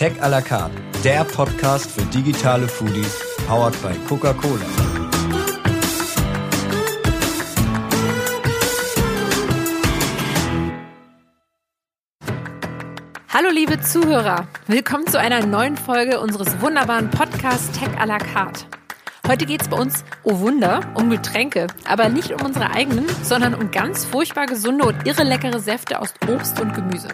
Tech à la carte, der Podcast für digitale Foodies, powered by Coca-Cola. Hallo liebe Zuhörer, willkommen zu einer neuen Folge unseres wunderbaren Podcasts Tech à la carte. Heute geht es bei uns, oh Wunder, um Getränke. Aber nicht um unsere eigenen, sondern um ganz furchtbar gesunde und irre leckere Säfte aus Obst und Gemüse.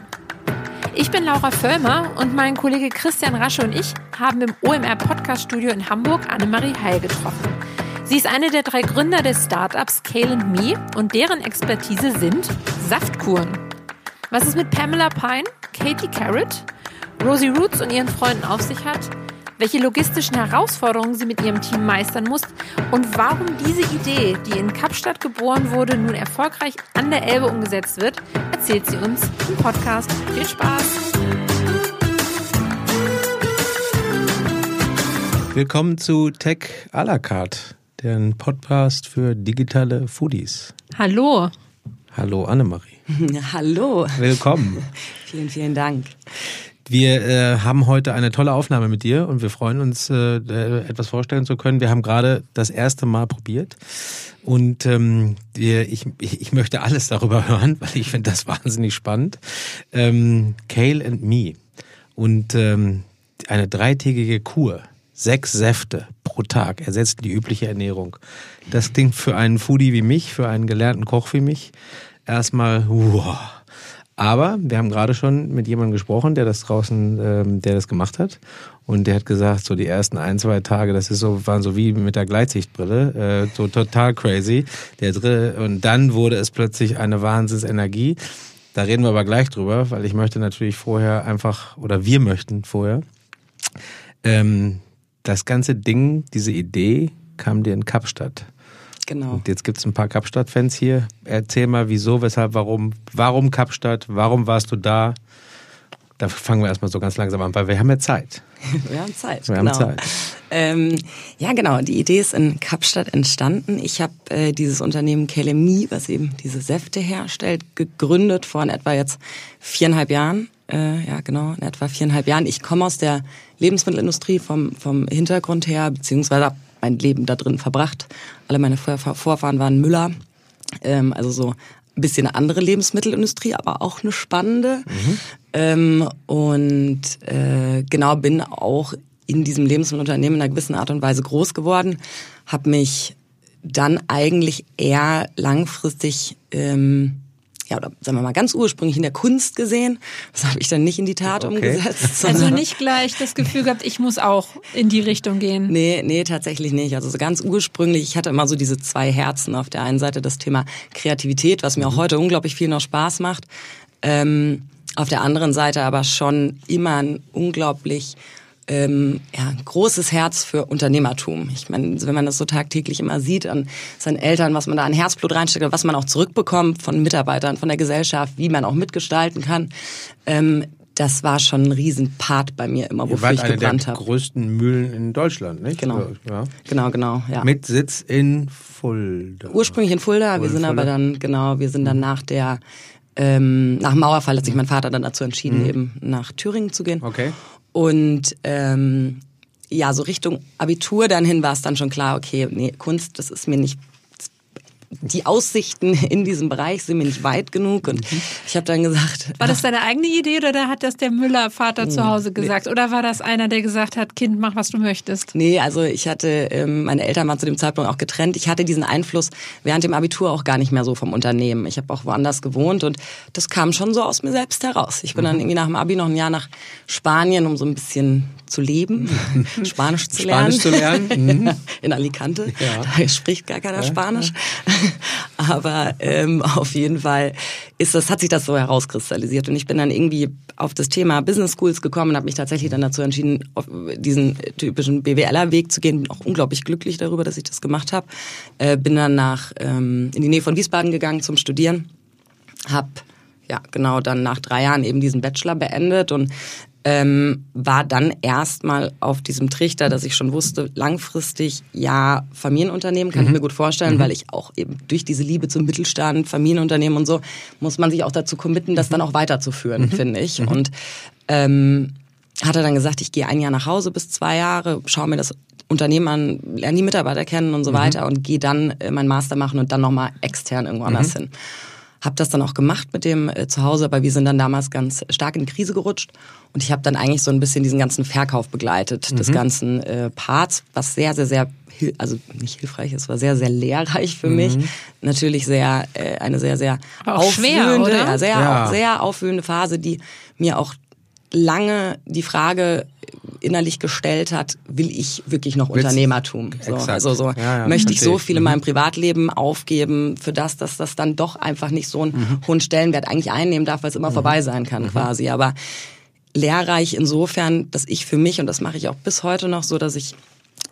Ich bin Laura Völlmer und mein Kollege Christian Rasche und ich haben im OMR Podcast Studio in Hamburg Annemarie Heil getroffen. Sie ist eine der drei Gründer des Startups Kale Me und deren Expertise sind Saftkuren. Was es mit Pamela Pine, Katie Carrot, Rosie Roots und ihren Freunden auf sich hat, welche logistischen Herausforderungen sie mit ihrem Team meistern muss und warum diese Idee, die in Kapstadt geboren wurde, nun erfolgreich an der Elbe umgesetzt wird, erzählt sie uns im Podcast. Viel Spaß! Willkommen zu Tech à la carte, der Podcast für digitale Foodies. Hallo. Hallo Annemarie. Hallo. Willkommen. vielen, vielen Dank. Wir äh, haben heute eine tolle Aufnahme mit dir und wir freuen uns, äh, etwas vorstellen zu können. Wir haben gerade das erste Mal probiert und ähm, wir, ich, ich möchte alles darüber hören, weil ich finde das wahnsinnig spannend. Ähm, Kale and Me und ähm, eine dreitägige Kur, sechs Säfte pro Tag ersetzen die übliche Ernährung. Das klingt für einen Foodie wie mich, für einen gelernten Koch wie mich erstmal wow aber wir haben gerade schon mit jemandem gesprochen, der das draußen, ähm, der das gemacht hat. Und der hat gesagt, so die ersten ein, zwei Tage, das ist so, waren so wie mit der Gleitsichtbrille, äh, so total crazy. Der dritte, und dann wurde es plötzlich eine Wahnsinnsenergie. Da reden wir aber gleich drüber, weil ich möchte natürlich vorher einfach, oder wir möchten vorher, ähm, das ganze Ding, diese Idee kam dir in Kapstadt. Genau. Und jetzt gibt es ein paar Kapstadt-Fans hier. Erzähl mal, wieso, weshalb, warum. Warum Kapstadt? Warum warst du da? Da fangen wir erstmal so ganz langsam an, weil wir haben ja Zeit. Wir haben Zeit. Wir genau. haben Zeit. Ähm, ja, genau. Die Idee ist in Kapstadt entstanden. Ich habe äh, dieses Unternehmen Kelemi, was eben diese Säfte herstellt, gegründet vor in etwa jetzt viereinhalb Jahren. Äh, ja, genau, in etwa viereinhalb Jahren. Ich komme aus der Lebensmittelindustrie vom, vom Hintergrund her, beziehungsweise habe mein Leben da drin verbracht. Alle meine Vorfahren waren Müller. Ähm, also so ein bisschen eine andere Lebensmittelindustrie, aber auch eine spannende. Mhm. Ähm, und äh, genau bin auch in diesem Lebensmittelunternehmen in einer gewissen Art und Weise groß geworden, habe mich dann eigentlich eher langfristig ähm, ja, oder sagen wir mal ganz ursprünglich in der Kunst gesehen. Das habe ich dann nicht in die Tat okay. umgesetzt. Also nicht gleich das Gefühl gehabt, ich muss auch in die Richtung gehen. Nee, nee, tatsächlich nicht. Also so ganz ursprünglich, ich hatte immer so diese zwei Herzen. Auf der einen Seite das Thema Kreativität, was mir auch mhm. heute unglaublich viel noch Spaß macht. Ähm, auf der anderen Seite aber schon immer ein unglaublich ähm, ja, großes Herz für Unternehmertum. Ich meine, wenn man das so tagtäglich immer sieht an seinen Eltern, was man da an Herzblut reinsteckt, was man auch zurückbekommt von Mitarbeitern, von der Gesellschaft, wie man auch mitgestalten kann, ähm, das war schon ein Riesenpart bei mir immer, wofür ich gebrannt habe. der größten Mühlen in Deutschland, nicht? Genau. Ja. Genau, genau, ja. Mit Sitz in Fulda. Ursprünglich in Fulda, wir sind Fulda. aber dann, genau, wir sind dann nach der ähm, nach dem Mauerfall hat sich mein Vater dann dazu entschieden, mhm. eben nach Thüringen zu gehen. Okay. Und ähm, ja, so Richtung Abitur dann hin war es dann schon klar, okay, nee, Kunst, das ist mir nicht die Aussichten in diesem Bereich sind mir nicht weit genug und ich habe dann gesagt. War das deine eigene Idee oder hat das der Müller-Vater zu Hause gesagt? Oder war das einer, der gesagt hat, Kind, mach, was du möchtest? Nee, also ich hatte, ähm, meine Eltern waren zu dem Zeitpunkt auch getrennt. Ich hatte diesen Einfluss während dem Abitur auch gar nicht mehr so vom Unternehmen. Ich habe auch woanders gewohnt und das kam schon so aus mir selbst heraus. Ich bin dann mhm. irgendwie nach dem Abi noch ein Jahr nach Spanien, um so ein bisschen zu leben, Spanisch zu lernen. Spanisch zu lernen. Mhm. In Alicante. Ja. Da spricht gar keiner ja. Spanisch. Aber ähm, auf jeden Fall ist das, hat sich das so herauskristallisiert. Und ich bin dann irgendwie auf das Thema Business Schools gekommen und habe mich tatsächlich dann dazu entschieden, diesen typischen BWLer-Weg zu gehen. Bin auch unglaublich glücklich darüber, dass ich das gemacht habe. Äh, bin dann nach ähm, in die Nähe von Wiesbaden gegangen zum Studieren. Hab ja, genau dann nach drei Jahren eben diesen Bachelor beendet und ähm, war dann erstmal auf diesem Trichter, dass ich schon wusste, langfristig ja, Familienunternehmen kann mhm. ich mir gut vorstellen, mhm. weil ich auch eben durch diese Liebe zum Mittelstand, Familienunternehmen und so, muss man sich auch dazu committen, das dann auch weiterzuführen, mhm. finde ich. Mhm. Und ähm, hat er dann gesagt, ich gehe ein Jahr nach Hause bis zwei Jahre, schaue mir das Unternehmen an, lerne die Mitarbeiter kennen und so mhm. weiter und gehe dann äh, mein Master machen und dann nochmal extern irgendwo anders mhm. hin. Hab das dann auch gemacht mit dem äh, zu Hause, aber wir sind dann damals ganz stark in die Krise gerutscht und ich habe dann eigentlich so ein bisschen diesen ganzen Verkauf begleitet, mhm. des ganzen äh, Parts, was sehr, sehr, sehr also nicht hilfreich, es war sehr, sehr lehrreich für mhm. mich. Natürlich sehr, äh, eine sehr, sehr aufwühlende, schwer, ja, sehr, ja. sehr aufwühlende Phase, die mir auch lange die Frage innerlich gestellt hat, will ich wirklich noch Willst, Unternehmertum? So, also so ja, ja, möchte ich so viel in meinem mhm. Privatleben aufgeben für das, dass das dann doch einfach nicht so einen mhm. hohen Stellenwert eigentlich einnehmen darf, weil es immer mhm. vorbei sein kann mhm. quasi. Aber lehrreich insofern, dass ich für mich, und das mache ich auch bis heute noch so, dass ich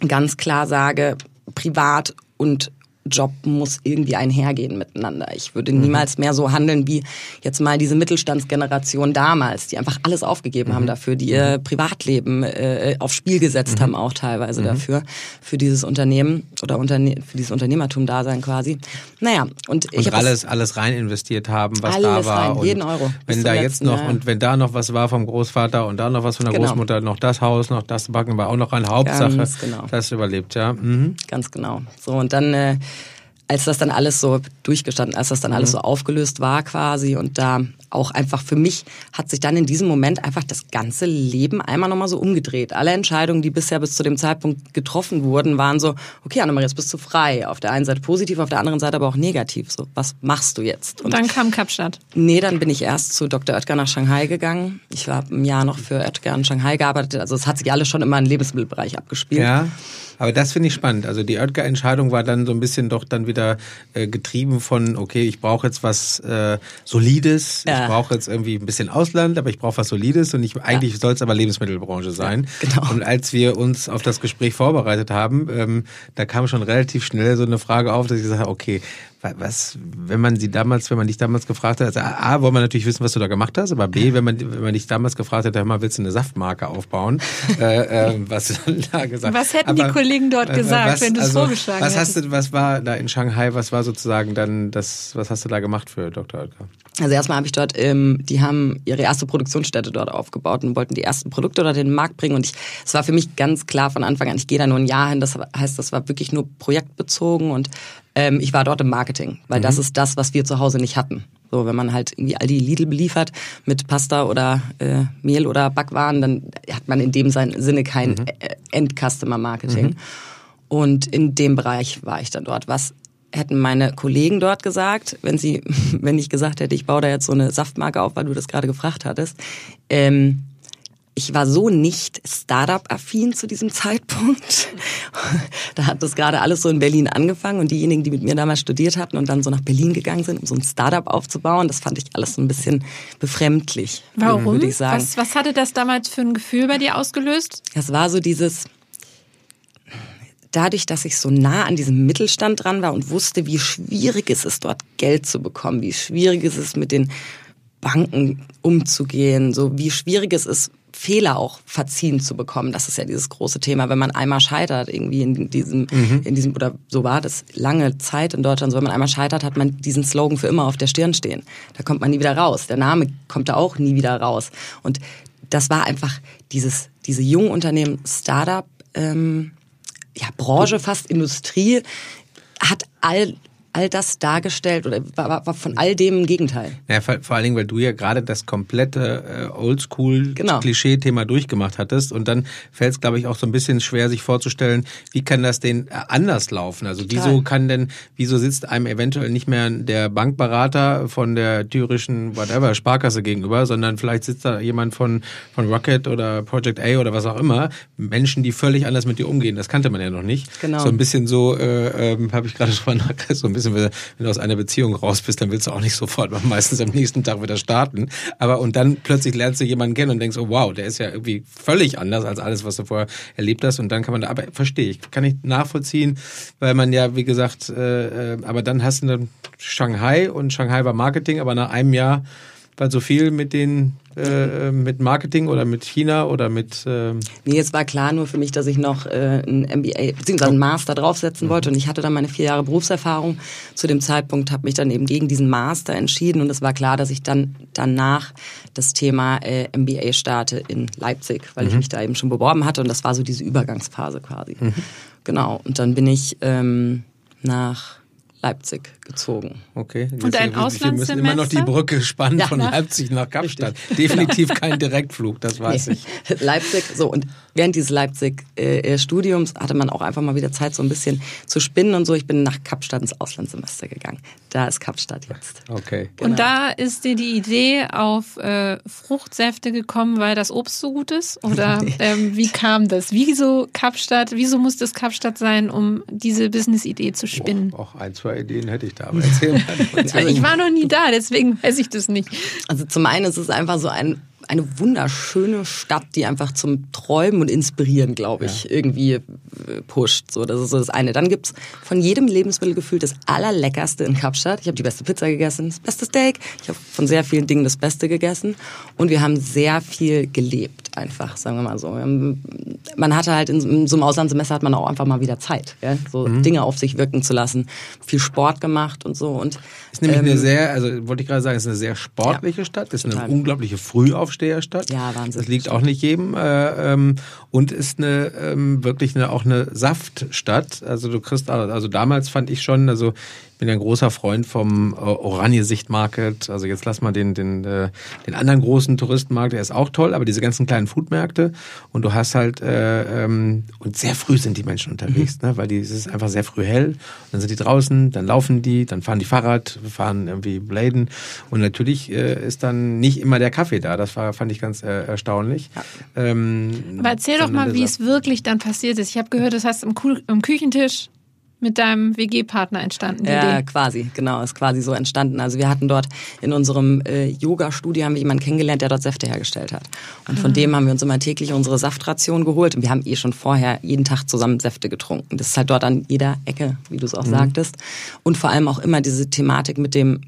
ganz klar sage, privat und Job muss irgendwie einhergehen miteinander. Ich würde mhm. niemals mehr so handeln wie jetzt mal diese Mittelstandsgeneration damals, die einfach alles aufgegeben mhm. haben dafür, die ihr mhm. Privatleben äh, aufs Spiel gesetzt mhm. haben, auch teilweise mhm. dafür, für dieses Unternehmen oder Unterne für dieses Unternehmertum-Dasein quasi. Naja, und, ich und alles, alles rein investiert haben, was da war. Rein, jeden Euro. Wenn da jetzt noch ja. und wenn da noch was war vom Großvater und da noch was von der genau. Großmutter, noch das Haus, noch das Backen war auch noch eine Hauptsache, Ganz genau. das überlebt, ja. Mhm. Ganz genau. So und dann äh, als das dann alles so durchgestanden, als das dann alles mhm. so aufgelöst war quasi und da auch einfach für mich hat sich dann in diesem Moment einfach das ganze Leben einmal nochmal so umgedreht. Alle Entscheidungen, die bisher bis zu dem Zeitpunkt getroffen wurden, waren so, okay Annemarie, jetzt bist du frei. Auf der einen Seite positiv, auf der anderen Seite aber auch negativ. So, was machst du jetzt? Und, und dann kam Kapstadt. Nee, dann bin ich erst zu Dr. Oetker nach Shanghai gegangen. Ich war ein Jahr noch für Oetker in Shanghai gearbeitet. Also es hat sich alles schon immer im Lebensmittelbereich abgespielt. Ja. Aber das finde ich spannend. Also die Oetker-Entscheidung war dann so ein bisschen doch dann wieder äh, getrieben von, okay, ich brauche jetzt was äh, Solides, ja. ich brauche jetzt irgendwie ein bisschen Ausland, aber ich brauche was Solides und ich, eigentlich ja. soll es aber Lebensmittelbranche sein. Ja, genau. Und als wir uns auf das Gespräch vorbereitet haben, ähm, da kam schon relativ schnell so eine Frage auf, dass ich gesagt habe, okay, was, wenn man sie damals, wenn man dich damals gefragt hat, also A, wollen wir natürlich wissen, was du da gemacht hast, aber B, wenn man, wenn man dich damals gefragt hätte, mal, willst du eine Saftmarke aufbauen? äh, äh, was du da gesagt Was hätten aber, die Kollegen dort äh, gesagt, was, wenn du es also, vorgeschlagen was hast du, was war da in Shanghai, was war sozusagen dann das, was hast du da gemacht für Dr. Oetker? Also erstmal habe ich dort, ähm, die haben ihre erste Produktionsstätte dort aufgebaut und wollten die ersten Produkte dort in den Markt bringen. Und ich, es war für mich ganz klar von Anfang an, ich gehe da nur ein Jahr hin. Das heißt, das war wirklich nur projektbezogen und ähm, ich war dort im Marketing, weil mhm. das ist das, was wir zu Hause nicht hatten. So, wenn man halt irgendwie all die Lidl beliefert mit Pasta oder äh, Mehl oder Backwaren, dann hat man in dem Sinne kein mhm. End-Customer-Marketing. Mhm. Und in dem Bereich war ich dann dort. Was hätten meine Kollegen dort gesagt, wenn sie, wenn ich gesagt hätte, ich baue da jetzt so eine Saftmarke auf, weil du das gerade gefragt hattest. Ähm, ich war so nicht Startup-affin zu diesem Zeitpunkt. da hat das gerade alles so in Berlin angefangen und diejenigen, die mit mir damals studiert hatten und dann so nach Berlin gegangen sind, um so ein Startup aufzubauen, das fand ich alles so ein bisschen befremdlich. Warum? Würde ich sagen. Was, was hatte das damals für ein Gefühl bei dir ausgelöst? Das war so dieses, dadurch, dass ich so nah an diesem Mittelstand dran war und wusste, wie schwierig es ist, dort Geld zu bekommen, wie schwierig es ist, mit den Banken umzugehen, so wie schwierig es ist, Fehler auch verziehen zu bekommen. Das ist ja dieses große Thema, wenn man einmal scheitert, irgendwie in diesem, mhm. in diesem, oder so war das lange Zeit in Deutschland, so wenn man einmal scheitert, hat man diesen Slogan für immer auf der Stirn stehen. Da kommt man nie wieder raus. Der Name kommt da auch nie wieder raus. Und das war einfach dieses, diese jungen Unternehmen, Startup, ähm, ja, Branche, fast Industrie, hat all all das dargestellt oder war, war von all dem ein Gegenteil. Ja, vor, vor allen Dingen, weil du ja gerade das komplette äh, Oldschool-Klischee-Thema genau. durchgemacht hattest und dann fällt es, glaube ich, auch so ein bisschen schwer, sich vorzustellen, wie kann das denn äh, anders laufen? Also Total. wieso kann denn, wieso sitzt einem eventuell nicht mehr der Bankberater von der thürischen whatever Sparkasse gegenüber, sondern vielleicht sitzt da jemand von von Rocket oder Project A oder was auch immer, Menschen, die völlig anders mit dir umgehen. Das kannte man ja noch nicht. Genau. So ein bisschen so, äh, äh, habe ich gerade drüber nachgedacht, so ein bisschen bisschen, wenn du aus einer Beziehung raus bist, dann willst du auch nicht sofort meistens am nächsten Tag wieder starten. Aber und dann plötzlich lernst du jemanden kennen und denkst, oh wow, der ist ja irgendwie völlig anders als alles, was du vorher erlebt hast. Und dann kann man da, aber verstehe ich, kann ich nachvollziehen, weil man ja, wie gesagt, äh, äh aber dann hast du dann Shanghai und Shanghai war Marketing, aber nach einem Jahr weil so viel mit den äh, mit Marketing oder mit China oder mit. Äh nee, es war klar nur für mich, dass ich noch äh, ein MBA bzw. einen Master draufsetzen wollte und ich hatte dann meine vier Jahre Berufserfahrung. Zu dem Zeitpunkt habe mich dann eben gegen diesen Master entschieden und es war klar, dass ich dann danach das Thema äh, MBA starte in Leipzig, weil mhm. ich mich da eben schon beworben hatte und das war so diese Übergangsphase quasi. Mhm. Genau. Und dann bin ich ähm, nach Leipzig gezogen. Okay. Jetzt und ein Auslandssemester? Wir müssen immer noch die Brücke spannen ja, von Leipzig nach Kapstadt. Definitiv genau. kein Direktflug, das weiß nee. ich. Leipzig, so und während dieses Leipzig-Studiums äh, hatte man auch einfach mal wieder Zeit, so ein bisschen zu spinnen und so. Ich bin nach Kapstadt ins Auslandssemester gegangen. Da ist Kapstadt jetzt. Okay. Genau. Und da ist dir die Idee auf äh, Fruchtsäfte gekommen, weil das Obst so gut ist? Oder nee. ähm, wie kam das? Wieso Kapstadt? Wieso musste es Kapstadt sein, um diese Business-Idee zu spinnen? Oh, auch ein, zwei Ideen hätte ich da, aber erzähl mal. Also ich war noch nie da, deswegen weiß ich das nicht. Also zum einen ist es einfach so ein eine wunderschöne Stadt, die einfach zum Träumen und Inspirieren, glaube ich, ja. irgendwie äh, pusht. So, das ist so das eine. Dann gibt's von jedem Lebensmittel gefühlt das allerleckerste in Kapstadt. Ich habe die beste Pizza gegessen, das beste Steak. Ich habe von sehr vielen Dingen das Beste gegessen. Und wir haben sehr viel gelebt, einfach, sagen wir mal so. Man hatte halt in so einem Auslandssemester hat man auch einfach mal wieder Zeit, ja? so mhm. Dinge auf sich wirken zu lassen. Viel Sport gemacht und so. Und, ist nämlich ähm, eine sehr, also wollte ich gerade sagen, ist eine sehr sportliche ja, Stadt, ist total. eine unglaubliche Frühaufstehung Aufsteherstadt. Ja, Wahnsinn. Das liegt auch nicht jedem. Äh, ähm, und ist eine ähm, wirklich eine, auch eine Saftstadt. Also du kriegst, also damals fand ich schon, also bin ja ein großer Freund vom äh, Oranje-Sicht Market. Also jetzt lass mal den, den, äh, den anderen großen Touristenmarkt, der ist auch toll, aber diese ganzen kleinen Foodmärkte und du hast halt, äh, ähm, und sehr früh sind die Menschen unterwegs, mhm. ne? weil die, es ist einfach sehr früh hell. Dann sind die draußen, dann laufen die, dann fahren die Fahrrad, fahren irgendwie Bladen und natürlich äh, ist dann nicht immer der Kaffee da. Das war, fand ich ganz äh, erstaunlich. Ja. Ähm, aber erzähl doch mal, wie es wirklich dann passiert ist. Ich habe gehört, das heißt am, Kuh am Küchentisch mit deinem WG-Partner entstanden? Ja, Idee? quasi, genau, ist quasi so entstanden. Also wir hatten dort in unserem äh, Yoga-Studio haben wir jemanden kennengelernt, der dort Säfte hergestellt hat. Und von ah. dem haben wir uns immer täglich unsere Saftration geholt. Und wir haben eh schon vorher jeden Tag zusammen Säfte getrunken. Das ist halt dort an jeder Ecke, wie du es auch mhm. sagtest. Und vor allem auch immer diese Thematik mit dem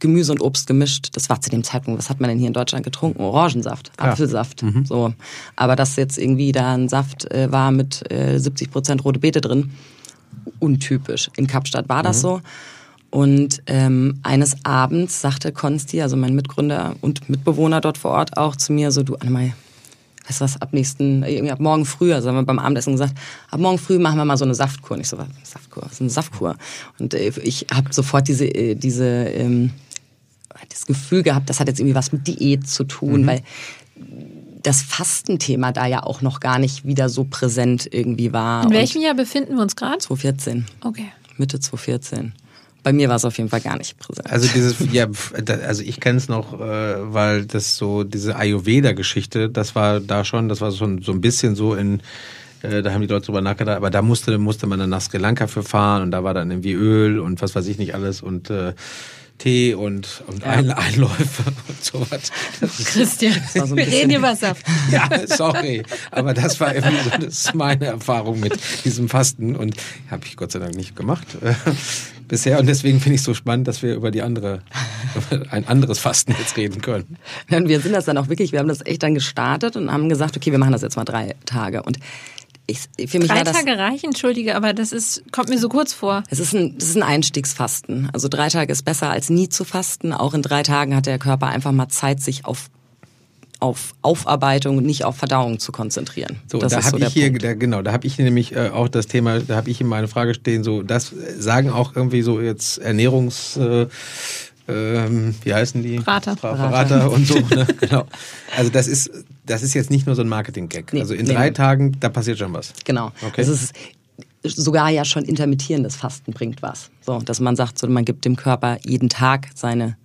Gemüse und Obst gemischt. Das war zu dem Zeitpunkt, was hat man denn hier in Deutschland getrunken? Orangensaft, ja. Apfelsaft. Mhm. So. Aber dass jetzt irgendwie da ein Saft äh, war mit äh, 70 Prozent rote Beete drin, untypisch. In Kapstadt war das mhm. so. Und ähm, eines Abends sagte Konsti, also mein Mitgründer und Mitbewohner dort vor Ort auch zu mir so, du Annemai, weißt du was, ab nächsten, ab morgen früh, also haben wir beim Abendessen gesagt, ab morgen früh machen wir mal so eine Saftkur. Und ich so, was, Saftkur, was ist eine Saftkur? Und äh, ich habe sofort diese, äh, diese, ähm, das Gefühl gehabt, das hat jetzt irgendwie was mit Diät zu tun, mhm. weil das Fastenthema da ja auch noch gar nicht wieder so präsent irgendwie war. In welchem Jahr befinden wir uns gerade? 2014. Okay. Mitte 2014. Bei mir war es auf jeden Fall gar nicht präsent. Also dieses, ja, also ich kenne es noch, äh, weil das so diese Ayurveda-Geschichte, das war da schon, das war schon so ein bisschen so in äh, da haben die Leute drüber nachgedacht, aber da musste, musste man dann nach Sri Lanka für fahren und da war dann irgendwie Öl und was weiß ich nicht alles und äh, Tee und, und ja. Ein Einläufe und sowas. Christian, so wir reden über Saft. Ja, sorry, aber das war irgendwie so das ist meine Erfahrung mit diesem Fasten und habe ich Gott sei Dank nicht gemacht äh, bisher und deswegen finde ich es so spannend, dass wir über die andere, über ein anderes Fasten jetzt reden können. Und wir sind das dann auch wirklich, wir haben das echt dann gestartet und haben gesagt, okay, wir machen das jetzt mal drei Tage und ich, für mich drei Tage reichen, entschuldige, aber das ist, kommt mir so kurz vor. Es ist ein, das ist ein Einstiegsfasten. Also drei Tage ist besser als nie zu fasten. Auch in drei Tagen hat der Körper einfach mal Zeit, sich auf auf Aufarbeitung und nicht auf Verdauung zu konzentrieren. So, das da habe so ich hier, da, genau, da habe ich nämlich äh, auch das Thema, da habe ich in meine Frage stehen, so das sagen auch irgendwie so jetzt Ernährungs äh, ähm, wie heißen die? Berater. Berater und so. Ne? genau. Also das ist, das ist jetzt nicht nur so ein Marketing-Gag. Nee, also in nee. drei Tagen, da passiert schon was. Genau. Okay. Das ist sogar ja schon intermittierendes Fasten bringt was. So, dass man sagt, so, man gibt dem Körper jeden Tag seine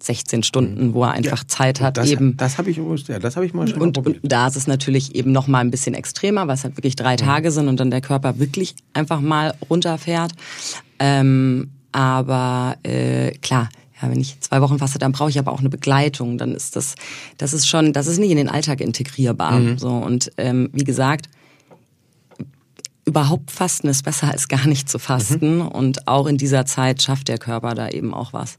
16 Stunden, wo er einfach ja, Zeit hat. Das, eben. das habe ich ja, das habe ich mal schon und, probiert. Und da ist es natürlich eben noch mal ein bisschen extremer, weil es halt wirklich drei mhm. Tage sind und dann der Körper wirklich einfach mal runterfährt. Ähm, aber äh, klar, ja, wenn ich zwei Wochen faste, dann brauche ich aber auch eine Begleitung. Dann ist das, das ist schon, das ist nicht in den Alltag integrierbar. Mhm. So und ähm, wie gesagt, überhaupt Fasten ist besser als gar nicht zu fasten. Mhm. Und auch in dieser Zeit schafft der Körper da eben auch was.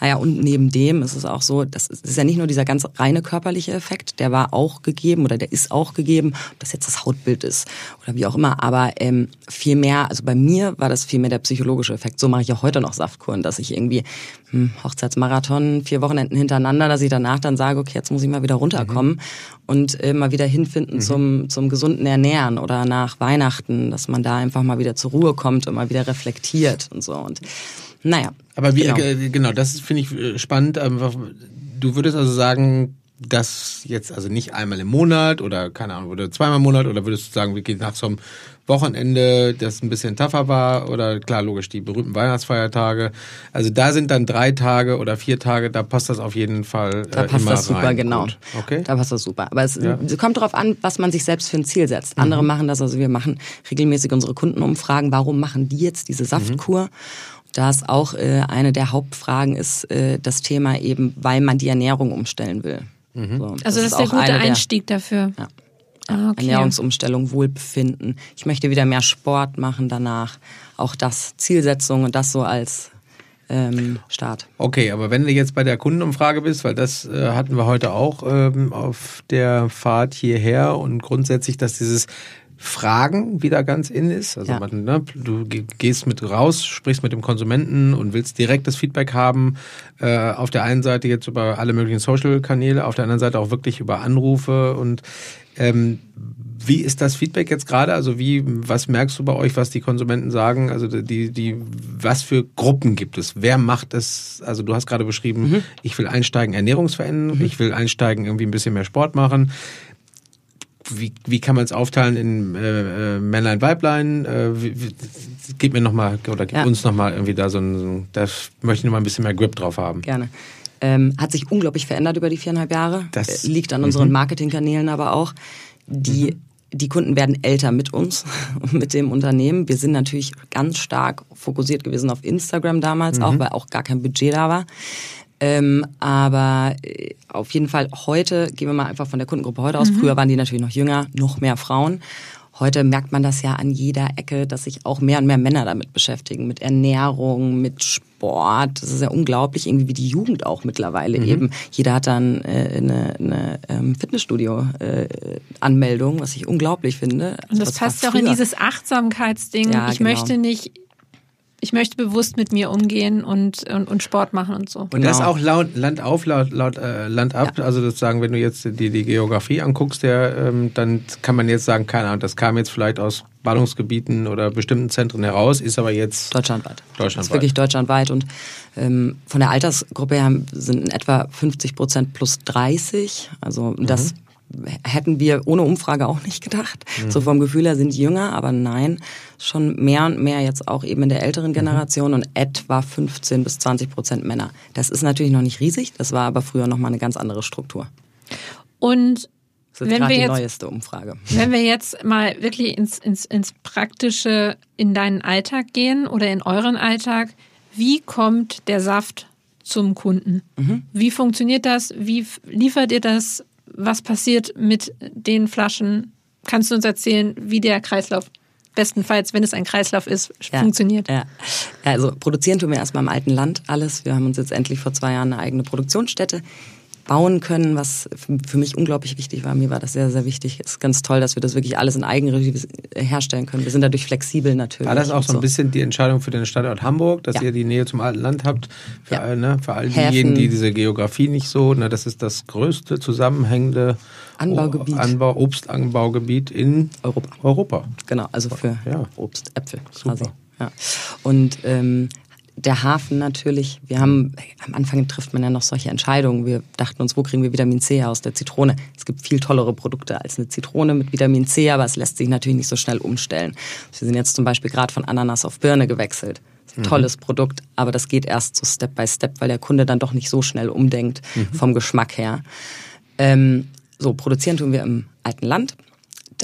Naja, und neben dem ist es auch so, das ist ja nicht nur dieser ganz reine körperliche Effekt, der war auch gegeben oder der ist auch gegeben, ob das jetzt das Hautbild ist oder wie auch immer, aber ähm, viel mehr, also bei mir war das viel mehr der psychologische Effekt. So mache ich auch heute noch Saftkuren, dass ich irgendwie hm, Hochzeitsmarathon, vier Wochenenden hintereinander, dass ich danach dann sage, okay, jetzt muss ich mal wieder runterkommen mhm. und äh, mal wieder hinfinden mhm. zum, zum gesunden Ernähren oder nach Weihnachten, dass man da einfach mal wieder zur Ruhe kommt und mal wieder reflektiert und so. Und naja. Aber wie, genau, äh, genau das finde ich äh, spannend. Du würdest also sagen, dass jetzt also nicht einmal im Monat oder keine Ahnung, oder zweimal im Monat oder würdest du sagen, wir gehen nach so einem Wochenende, das ein bisschen tougher war oder klar, logisch, die berühmten Weihnachtsfeiertage. Also da sind dann drei Tage oder vier Tage, da passt das auf jeden Fall äh, Da passt das super, rein. genau. Gut. Okay. Da passt das super. Aber es ja. kommt darauf an, was man sich selbst für ein Ziel setzt. Andere mhm. machen das, also wir machen regelmäßig unsere Kunden umfragen, warum machen die jetzt diese Saftkur? Mhm. Da ist auch äh, eine der Hauptfragen ist äh, das Thema eben, weil man die Ernährung umstellen will. Mhm. So, das also das ist, der gute Einstieg der, dafür. Ja. Ah, okay. Ernährungsumstellung, Wohlbefinden. Ich möchte wieder mehr Sport machen danach. Auch das, Zielsetzung und das so als ähm, Start. Okay, aber wenn du jetzt bei der Kundenumfrage bist, weil das äh, hatten wir heute auch ähm, auf der Fahrt hierher und grundsätzlich, dass dieses Fragen wieder ganz in ist. Also ja. man, ne, du gehst mit raus, sprichst mit dem Konsumenten und willst direkt das Feedback haben. Äh, auf der einen Seite jetzt über alle möglichen Social-Kanäle, auf der anderen Seite auch wirklich über Anrufe und ähm, wie ist das Feedback jetzt gerade? Also wie, was merkst du bei euch, was die Konsumenten sagen? Also die, die, was für Gruppen gibt es? Wer macht es? Also du hast gerade beschrieben, mhm. ich will einsteigen, Ernährungsveränderung, mhm. ich will einsteigen, irgendwie ein bisschen mehr Sport machen wie, wie kann man es aufteilen in äh, äh, Männlein, Weiblein? Äh, wie, wie, gib mir nochmal oder gib ja. uns nochmal irgendwie da so ein, da möchte ich nochmal ein bisschen mehr Grip drauf haben. Gerne. Ähm, hat sich unglaublich verändert über die viereinhalb Jahre. Das liegt an unseren mhm. Marketingkanälen aber auch. Die mhm die Kunden werden älter mit uns, mit dem Unternehmen. Wir sind natürlich ganz stark fokussiert gewesen auf Instagram damals, mhm. auch weil auch gar kein Budget da war. Ähm, aber äh, auf jeden Fall heute, gehen wir mal einfach von der Kundengruppe heute aus. Mhm. Früher waren die natürlich noch jünger, noch mehr Frauen. Heute merkt man das ja an jeder Ecke, dass sich auch mehr und mehr Männer damit beschäftigen, mit Ernährung, mit Sport. Das ist ja unglaublich, irgendwie wie die Jugend auch mittlerweile mhm. eben. Jeder hat dann äh, eine, eine ähm, Fitnessstudio-Anmeldung, äh, was ich unglaublich finde. Und das, das passt ja auch in dieses Achtsamkeitsding. Ja, ich genau. möchte nicht ich möchte bewusst mit mir umgehen und, und, und Sport machen und so. Und genau. das auch laut, Land auf, laut, laut äh, Land ab. Ja. Also sozusagen, wenn du jetzt die, die Geografie anguckst, der, ähm, dann kann man jetzt sagen, keine Ahnung, das kam jetzt vielleicht aus Ballungsgebieten oder bestimmten Zentren heraus, ist aber jetzt deutschlandweit. Deutschlandweit. Das ist wirklich deutschlandweit und ähm, von der Altersgruppe her sind in etwa 50 Prozent plus 30. Also das mhm hätten wir ohne Umfrage auch nicht gedacht. Mhm. So vom Gefühl her sind die jünger, aber nein, schon mehr und mehr jetzt auch eben in der älteren mhm. Generation mhm. und etwa 15 bis 20 Prozent Männer. Das ist natürlich noch nicht riesig, das war aber früher noch mal eine ganz andere Struktur. Und das ist wenn wir die jetzt, neueste Umfrage. Wenn wir jetzt mal wirklich ins, ins, ins Praktische in deinen Alltag gehen oder in euren Alltag, wie kommt der Saft zum Kunden? Mhm. Wie funktioniert das? Wie liefert ihr das? Was passiert mit den Flaschen? Kannst du uns erzählen, wie der Kreislauf bestenfalls, wenn es ein Kreislauf ist, ja, funktioniert. Ja. Also produzieren tun wir erstmal im alten Land alles. Wir haben uns jetzt endlich vor zwei Jahren eine eigene Produktionsstätte bauen können, was für mich unglaublich wichtig war. Mir war das sehr, sehr wichtig. Es ist ganz toll, dass wir das wirklich alles in Eigenregie herstellen können. Wir sind dadurch flexibel natürlich. War das auch so ein bisschen die Entscheidung für den Standort Hamburg, dass ja. ihr die Nähe zum alten Land habt? Für, ja. ne, für all diejenigen, die diese Geografie nicht so, ne, das ist das größte zusammenhängende Anbaugebiet. Anbau, Obstanbaugebiet in Europa. Europa. Genau, also für ja. Obst, Äpfel Super. quasi. Ja. Und ähm, der Hafen natürlich. Wir haben, am Anfang trifft man ja noch solche Entscheidungen. Wir dachten uns, wo kriegen wir Vitamin C aus der Zitrone? Es gibt viel tollere Produkte als eine Zitrone mit Vitamin C, aber es lässt sich natürlich nicht so schnell umstellen. Wir sind jetzt zum Beispiel gerade von Ananas auf Birne gewechselt. Mhm. Tolles Produkt, aber das geht erst so Step by Step, weil der Kunde dann doch nicht so schnell umdenkt mhm. vom Geschmack her. Ähm, so, produzieren tun wir im alten Land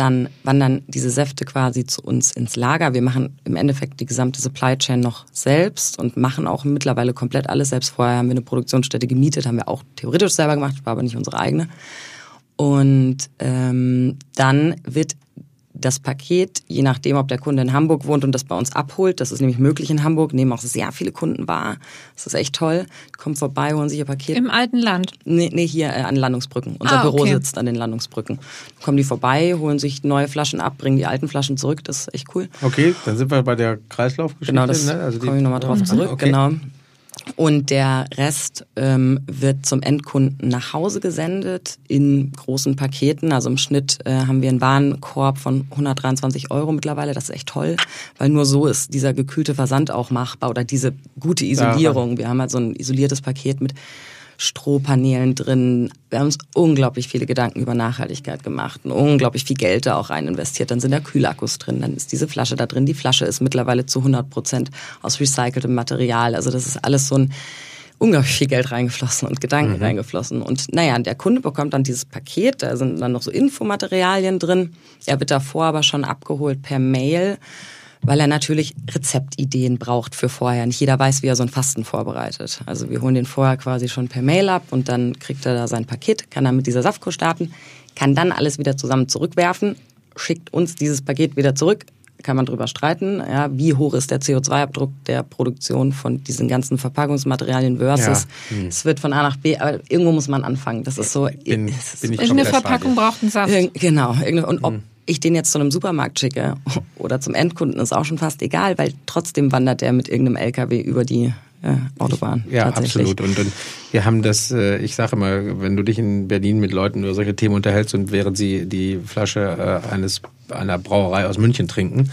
dann wandern diese Säfte quasi zu uns ins Lager. Wir machen im Endeffekt die gesamte Supply Chain noch selbst und machen auch mittlerweile komplett alles selbst. Vorher haben wir eine Produktionsstätte gemietet, haben wir auch theoretisch selber gemacht, war aber nicht unsere eigene. Und ähm, dann wird das Paket, je nachdem, ob der Kunde in Hamburg wohnt und das bei uns abholt, das ist nämlich möglich in Hamburg, nehmen auch sehr viele Kunden wahr. Das ist echt toll. Kommen vorbei, holen sich ihr Paket. Im alten Land? Nee, nee hier äh, an Landungsbrücken. Unser Ah, Büro okay. sitzt an den Landungsbrücken. Kommen die vorbei, holen sich neue Flaschen ab, bringen die alten Flaschen zurück. Das ist echt cool. Okay, dann sind wir bei der Kreislaufgeschichte. Genau, das ne? Also komme ich nochmal drauf zurück. Okay. Genau. Und der Rest ähm, wird zum Endkunden nach Hause gesendet in großen Paketen. Also im Schnitt äh, haben wir einen Warenkorb von 123 Euro mittlerweile. Das ist echt toll, weil nur so ist dieser gekühlte Versand auch machbar oder diese gute Isolierung. Wir haben halt so ein isoliertes Paket mit Strohpaneelen drin. Wir haben uns unglaublich viele Gedanken über Nachhaltigkeit gemacht und unglaublich viel Geld da auch rein investiert. Dann sind da Kühlakkus drin, dann ist diese Flasche da drin. Die Flasche ist mittlerweile zu 100 Prozent aus recyceltem Material. Also das ist alles so ein unglaublich viel Geld reingeflossen und Gedanken Mhm. reingeflossen. Und naja, der Kunde bekommt dann dieses Paket, da sind dann noch so Infomaterialien drin. Er wird davor aber schon abgeholt per Mail, weil er natürlich Rezeptideen braucht für vorher. Nicht jeder weiß, wie er so ein Fasten vorbereitet. Also wir holen den vorher quasi schon per Mail ab und dann kriegt er da sein Paket, kann dann mit dieser Saftkur starten, kann dann alles wieder zusammen zurückwerfen, schickt uns dieses Paket wieder zurück, kann man drüber streiten, ja, wie hoch ist der CO2-Abdruck der Produktion von diesen ganzen Verpackungsmaterialien versus Ja. Hm. es wird von A nach B, aber irgendwo muss man anfangen. Das ist so. Bin, bin ich Irgendeine Verpackung braucht einen Saft. Irgend- Genau. Und Hm. Ich den jetzt zu einem Supermarkt schicke oder zum Endkunden, ist auch schon fast egal, weil trotzdem wandert der mit irgendeinem LKW über die äh, Autobahn. Ja, tatsächlich. absolut. Und, und wir haben das, äh, ich sage immer, wenn du dich in Berlin mit Leuten über solche Themen unterhältst und während sie die Flasche äh, eines einer Brauerei aus München trinken,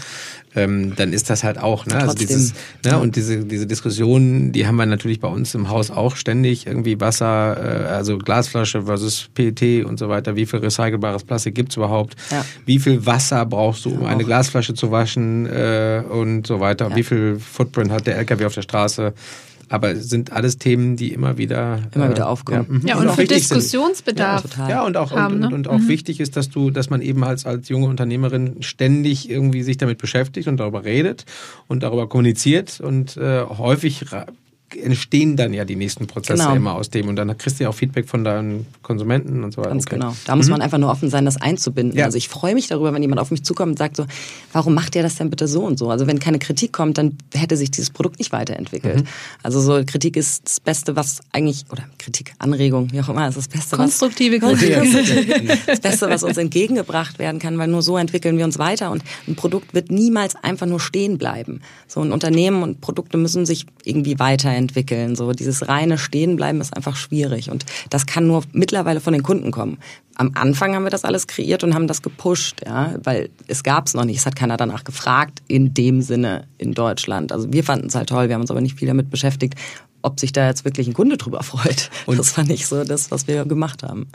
ähm, dann ist das halt auch, ne? Also dieses, ne? Und diese, diese Diskussion, die haben wir natürlich bei uns im Haus auch ständig. Irgendwie Wasser, äh, also Glasflasche versus PET und so weiter. Wie viel recycelbares Plastik gibt's überhaupt? Ja. Wie viel Wasser brauchst du, um eine Glasflasche zu waschen äh, und so weiter? Ja. Wie viel Footprint hat der LKW auf der Straße? Aber es sind alles Themen, die immer wieder Immer wieder aufkommen. Ja, mhm. Ja, Und und auch für wichtig sind. Diskussionsbedarf. Ja, total. Ja, und auch, haben, und, ne? und, und auch wichtig ist, dass du, dass man eben als, als junge Unternehmerin ständig irgendwie sich damit beschäftigt und darüber redet und darüber kommuniziert und äh, häufig entstehen dann ja die nächsten Prozesse Genau. immer aus dem und dann kriegst du ja auch Feedback von deinen Konsumenten und so weiter. Ganz Okay. genau. Da muss man einfach nur offen sein, das einzubinden. Ja. Also ich freue mich darüber, wenn jemand auf mich zukommt und sagt so, warum macht ihr das denn bitte so und so? Also wenn keine Kritik kommt, dann hätte sich dieses Produkt nicht weiterentwickelt. Also so Kritik ist das Beste, was eigentlich, oder Kritik, Anregung, wie auch immer, ist das Beste, was Konstruktive Kritik. das Beste, was uns entgegengebracht werden kann, weil nur so entwickeln wir uns weiter und ein Produkt wird niemals einfach nur stehen bleiben. So ein Unternehmen und Produkte müssen sich irgendwie weiterentwickeln. So dieses reine Stehenbleiben ist einfach schwierig und das kann nur mittlerweile von den Kunden kommen. Am Anfang haben wir das alles kreiert und haben das gepusht, ja, weil es gab es noch nicht. Es hat keiner danach gefragt in dem Sinne in Deutschland. Also wir fanden es halt toll, wir haben uns aber nicht viel damit beschäftigt, ob sich da jetzt wirklich ein Kunde drüber freut. Und- das war nicht so das, was wir gemacht haben.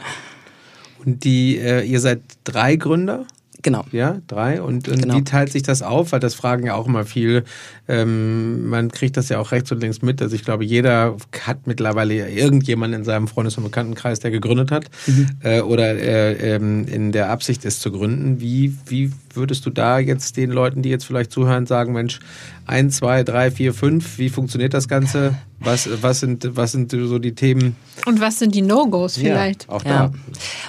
Und die, äh, ihr seid drei Gründer? Genau. Ja, drei. Und, und Genau. wie teilt sich das auf? Weil das fragen ja auch immer viel. Ähm, man kriegt das ja auch rechts und links mit. Also ich glaube, jeder hat mittlerweile irgendjemanden in seinem Freundes- und Bekanntenkreis, der gegründet hat Mhm. äh, oder äh, ähm, in der Absicht ist zu gründen. Wie, wie würdest du da jetzt den Leuten, die jetzt vielleicht zuhören, sagen, Mensch, eins, zwei, drei, vier, fünf, wie funktioniert das Ganze? Was, was, sind, was sind so die Themen? Und was sind die No-Gos vielleicht? Ja, auch Ja. da.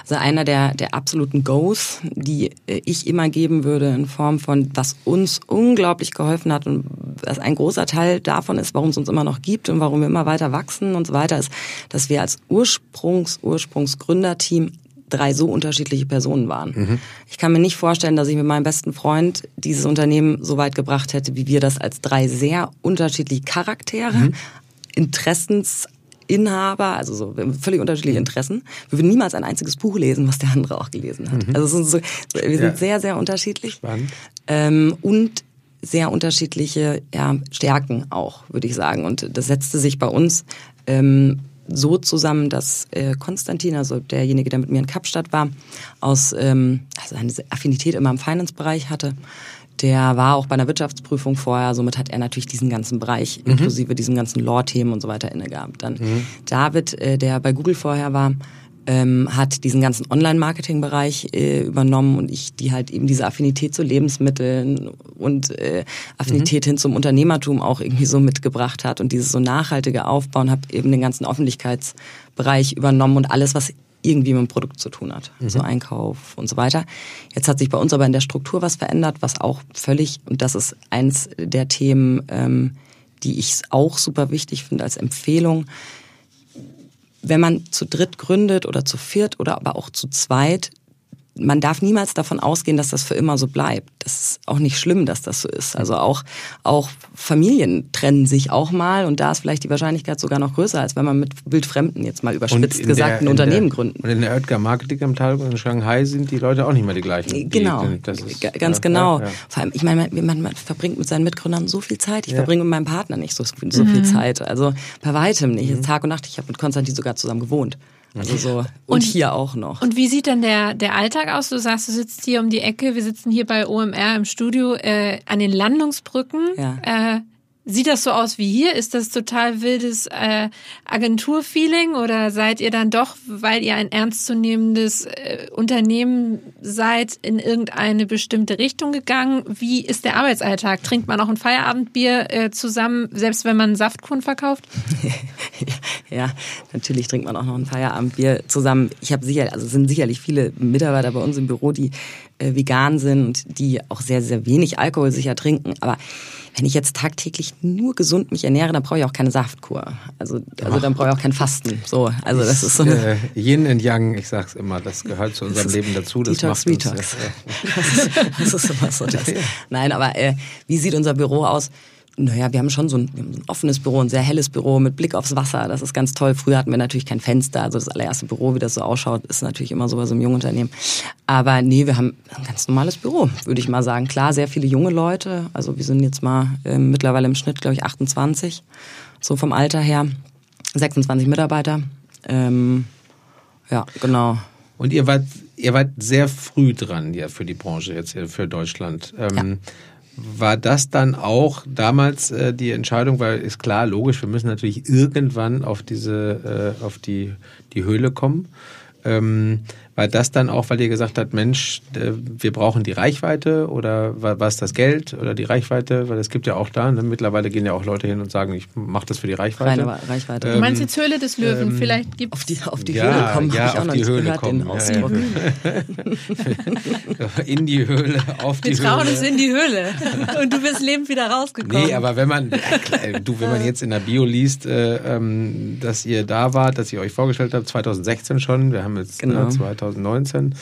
Also einer der, der absoluten Goes, die äh, ich immer geben würde in Form von, was uns unglaublich geholfen hat und was ein großer Teil davon ist, warum es uns immer noch gibt und warum wir immer weiter wachsen und so weiter, ist, dass wir als Ursprungs, Ursprungsgründerteam drei so unterschiedliche Personen waren. Ich kann mir nicht vorstellen, dass ich mit meinem besten Freund dieses Unternehmen so weit gebracht hätte, wie wir das als drei sehr unterschiedliche Charaktere, Interessensinhaber, also so völlig unterschiedliche Interessen. Wir würden niemals ein einziges Buch lesen, was der andere auch gelesen hat. Also es sind so, wir sind Ja. sehr, sehr unterschiedlich. Spannend. Ähm, und sehr unterschiedliche ja, Stärken auch, würde ich sagen. Und das setzte sich bei uns ähm, so zusammen, dass äh, Konstantin, also derjenige, der mit mir in Kapstadt war, aus ähm, also eine Affinität immer im Finance-Bereich hatte. Der war auch bei einer Wirtschaftsprüfung vorher, somit hat er natürlich diesen ganzen Bereich, inklusive diesen ganzen Law-Themen und so weiter inne gehabt. Dann David, äh, der bei Google vorher war, ähm, hat diesen ganzen Online-Marketing-Bereich äh, übernommen und ich, die halt eben diese Affinität zu Lebensmitteln und äh, Affinität hin zum Unternehmertum auch irgendwie so mitgebracht hat und dieses so nachhaltige Aufbauen, habe eben den ganzen Öffentlichkeitsbereich übernommen und alles, was irgendwie mit dem Produkt zu tun hat. Mhm. So Einkauf und so weiter. Jetzt hat sich bei uns aber in der Struktur was verändert, was auch völlig, und das ist eins der Themen, ähm, die ich auch super wichtig finde als Empfehlung. Wenn man zu dritt gründet oder zu viert oder aber auch zu zweit, man darf niemals davon ausgehen, dass das für immer so bleibt. Das ist auch nicht schlimm, dass das so ist. Also auch, auch Familien trennen sich auch mal und da ist vielleicht die Wahrscheinlichkeit sogar noch größer, als wenn man mit Wildfremden jetzt mal überspitzt gesagt ein Unternehmen der, gründet. Und in der Oetker Marketingabteilung in Shanghai sind die Leute auch nicht mehr die gleichen. Genau, die, ist, ganz ja, genau. Ja, ja. Vor allem, ich meine, man, man, verbringt mit seinen Mitgründern so viel Zeit. Ich verbringe mit meinem Partner nicht so, so viel mhm. Zeit. Also bei weitem nicht. Mhm. Tag und Nacht. Ich habe mit Konstantin sogar zusammen gewohnt. Also so und, und, hier auch noch. Und wie sieht denn der, der Alltag aus? Du sagst, du sitzt hier um die Ecke, wir sitzen hier bei OMR im Studio äh, an den Landungsbrücken. Ja. Äh, Sieht das so aus wie hier? Ist das total wildes äh, Agenturfeeling oder seid ihr dann doch, weil ihr ein ernstzunehmendes äh, Unternehmen seid, in irgendeine bestimmte Richtung gegangen? Wie ist der Arbeitsalltag? Trinkt man auch ein Feierabendbier äh, zusammen, selbst wenn man Saftkuchen verkauft? ja, natürlich trinkt man auch noch ein Feierabendbier zusammen. Ich habe sicher, also es sind sicherlich viele Mitarbeiter bei uns im Büro, die äh, vegan sind und die auch sehr, sehr wenig Alkohol sicher trinken. Aber wenn ich jetzt tagtäglich nur gesund mich ernähre, dann brauche ich auch keine Saftkur. Also, also dann brauche ich auch kein Fasten. So, also das ist so eine äh, Yin und Yang, ich sag's immer, das gehört zu unserem Leben dazu. Das Detox, macht Detox. Uns, ja. das, ist, das ist immer so das. Nein, aber äh, wie sieht unser Büro aus? Naja, wir haben schon so ein, ein, offenes Büro, ein sehr helles Büro mit Blick aufs Wasser. Das ist ganz toll. Früher hatten wir natürlich kein Fenster. Also das allererste Büro, wie das so ausschaut, ist natürlich immer so bei so einem jungen Unternehmen. Aber nee, wir haben ein ganz normales Büro, würde ich mal sagen. Klar, sehr viele junge Leute. Also wir sind jetzt mal äh, mittlerweile im Schnitt, glaube ich, 28. So vom Alter her. 26 Mitarbeiter. Ähm, ja, genau. Und ihr wart, ihr wart sehr früh dran, ja, für die Branche jetzt für Deutschland. Ähm, ja. War das dann auch damals äh, die Entscheidung, weil ist klar, logisch, wir müssen natürlich irgendwann auf diese, äh, auf die, die Höhle kommen. Ähm, war das dann auch, weil ihr gesagt habt, Mensch, äh, wir brauchen die Reichweite oder war es das Geld oder die Reichweite? Weil es gibt ja auch da, ne? mittlerweile gehen ja auch Leute hin und sagen, ich mache das für die Reichweite. Reine Reichweite. Ähm, du meinst jetzt Höhle des Löwen, ähm, vielleicht gibt Auf die, auf die ja, Höhle kommen, ja, habe ich auch auf noch die nicht Höhle gehört, kommen. den Ausdruck. Ja, in die Höhle, auf die wir Höhle. Wir trauen uns in die Höhle und du bist lebend wieder rausgekommen. Nee, aber wenn man, äh, du, wenn man jetzt in der Bio liest, äh, ähm, dass ihr da wart, dass ihr euch vorgestellt habt, 2016 schon, wir haben jetzt genau. ne, 2019,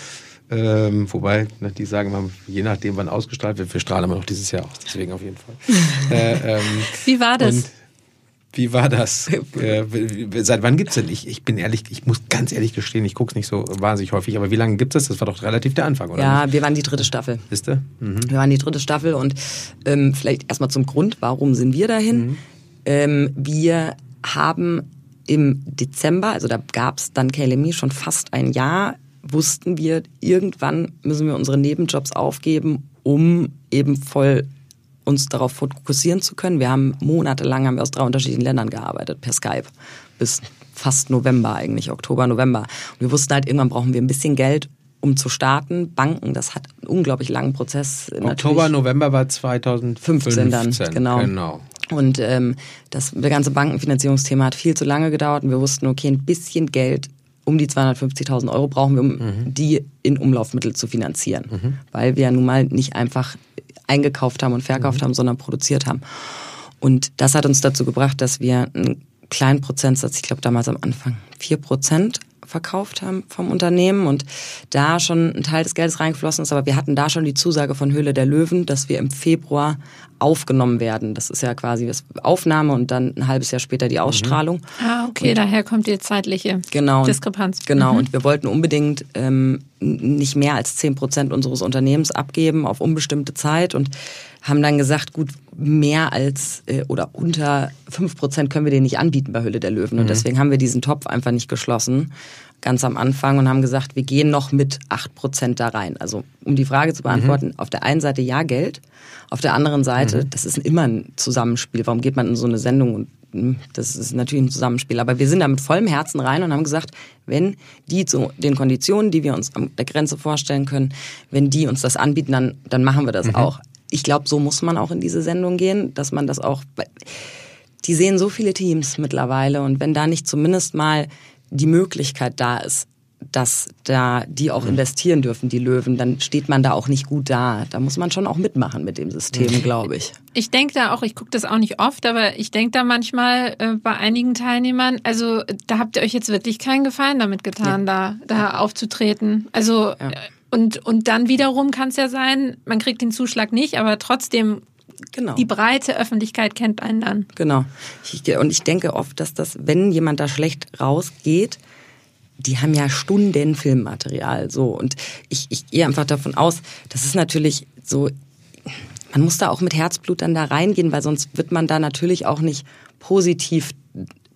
ähm, wobei, ne, die sagen immer, je nachdem, wann ausgestrahlt wird, wir strahlen immer noch dieses Jahr aus, deswegen auf jeden Fall. äh, ähm, wie war das? Wie war das? äh, seit wann gibt's denn? Ich, ich bin ehrlich, ich muss ganz ehrlich gestehen, ich gucke es nicht so wahnsinnig häufig, aber wie lange gibt es? Das war doch relativ der Anfang, oder? Ja, wir waren die dritte Staffel. Wisst ihr? Mhm. Wir waren die dritte Staffel und ähm, vielleicht erstmal zum Grund, warum sind wir dahin? Mhm. Ähm, wir haben im Dezember, also da gab's dann KLMI schon fast ein Jahr, wussten wir, irgendwann müssen wir unsere Nebenjobs aufgeben, um eben voll uns darauf fokussieren zu können. Wir haben monatelang haben wir aus drei unterschiedlichen Ländern gearbeitet per Skype bis fast November eigentlich, Oktober, November. Und wir wussten halt, irgendwann brauchen wir ein bisschen Geld, um zu starten. Banken, das hat einen unglaublich langen Prozess. Oktober, November war 2015 dann, genau. genau. Und ähm, das, das ganze Bankenfinanzierungsthema hat viel zu lange gedauert und wir wussten, okay, ein bisschen Geld um die 250.000 Euro brauchen wir, um mhm. die in Umlaufmittel zu finanzieren. Mhm. Weil wir ja nun mal nicht einfach eingekauft haben und verkauft mhm. haben, sondern produziert haben. Und das hat uns dazu gebracht, dass wir einen kleinen Prozentsatz, ich glaube damals am Anfang vier Prozent verkauft haben vom Unternehmen und da schon ein Teil des Geldes reingeflossen ist, aber wir hatten da schon die Zusage von Höhle der Löwen, dass wir im Februar aufgenommen werden. Das ist ja quasi das Aufnahme und dann ein halbes Jahr später die Ausstrahlung. Mhm. Ah, okay, und daher kommt die zeitliche genau, Diskrepanz. Genau, mhm. und wir wollten unbedingt ähm, nicht mehr als zehn Prozent unseres Unternehmens abgeben auf unbestimmte Zeit und haben dann gesagt, gut, mehr als äh, oder unter fünf Prozent können wir den nicht anbieten bei Hülle der Löwen. Und mhm. deswegen haben wir diesen Topf einfach nicht geschlossen, ganz am Anfang, und haben gesagt, wir gehen noch mit acht Prozent da rein. Also um die Frage zu beantworten, mhm. auf der einen Seite ja Geld, auf der anderen Seite, mhm. das ist immer ein Zusammenspiel. Warum geht man in so eine Sendung und hm, das ist natürlich ein Zusammenspiel. Aber wir sind da mit vollem Herzen rein und haben gesagt, wenn die zu den Konditionen, die wir uns an der Grenze vorstellen können, wenn die uns das anbieten, dann, dann machen wir das mhm. auch ich glaube, so muss man auch in diese Sendung gehen, dass man das auch. Die sehen so viele Teams mittlerweile und wenn da nicht zumindest mal die Möglichkeit da ist, dass da die auch investieren dürfen, die Löwen, dann steht man da auch nicht gut da. Da muss man schon auch mitmachen mit dem System, glaube ich. Ich denke da auch, ich gucke das auch nicht oft, aber ich denke da manchmal äh, bei einigen Teilnehmern, also da habt ihr euch jetzt wirklich keinen Gefallen damit getan, ja. da, da aufzutreten. Also ja. Und, und dann wiederum kann es ja sein, man kriegt den Zuschlag nicht, aber trotzdem Genau. Die breite Öffentlichkeit kennt einen dann. Genau. Ich, und ich denke oft, dass das, wenn jemand da schlecht rausgeht, die haben ja Stunden Filmmaterial. So. Und ich, ich gehe einfach davon aus, das ist natürlich so, man muss da auch mit Herzblut dann da reingehen, weil sonst wird man da natürlich auch nicht positiv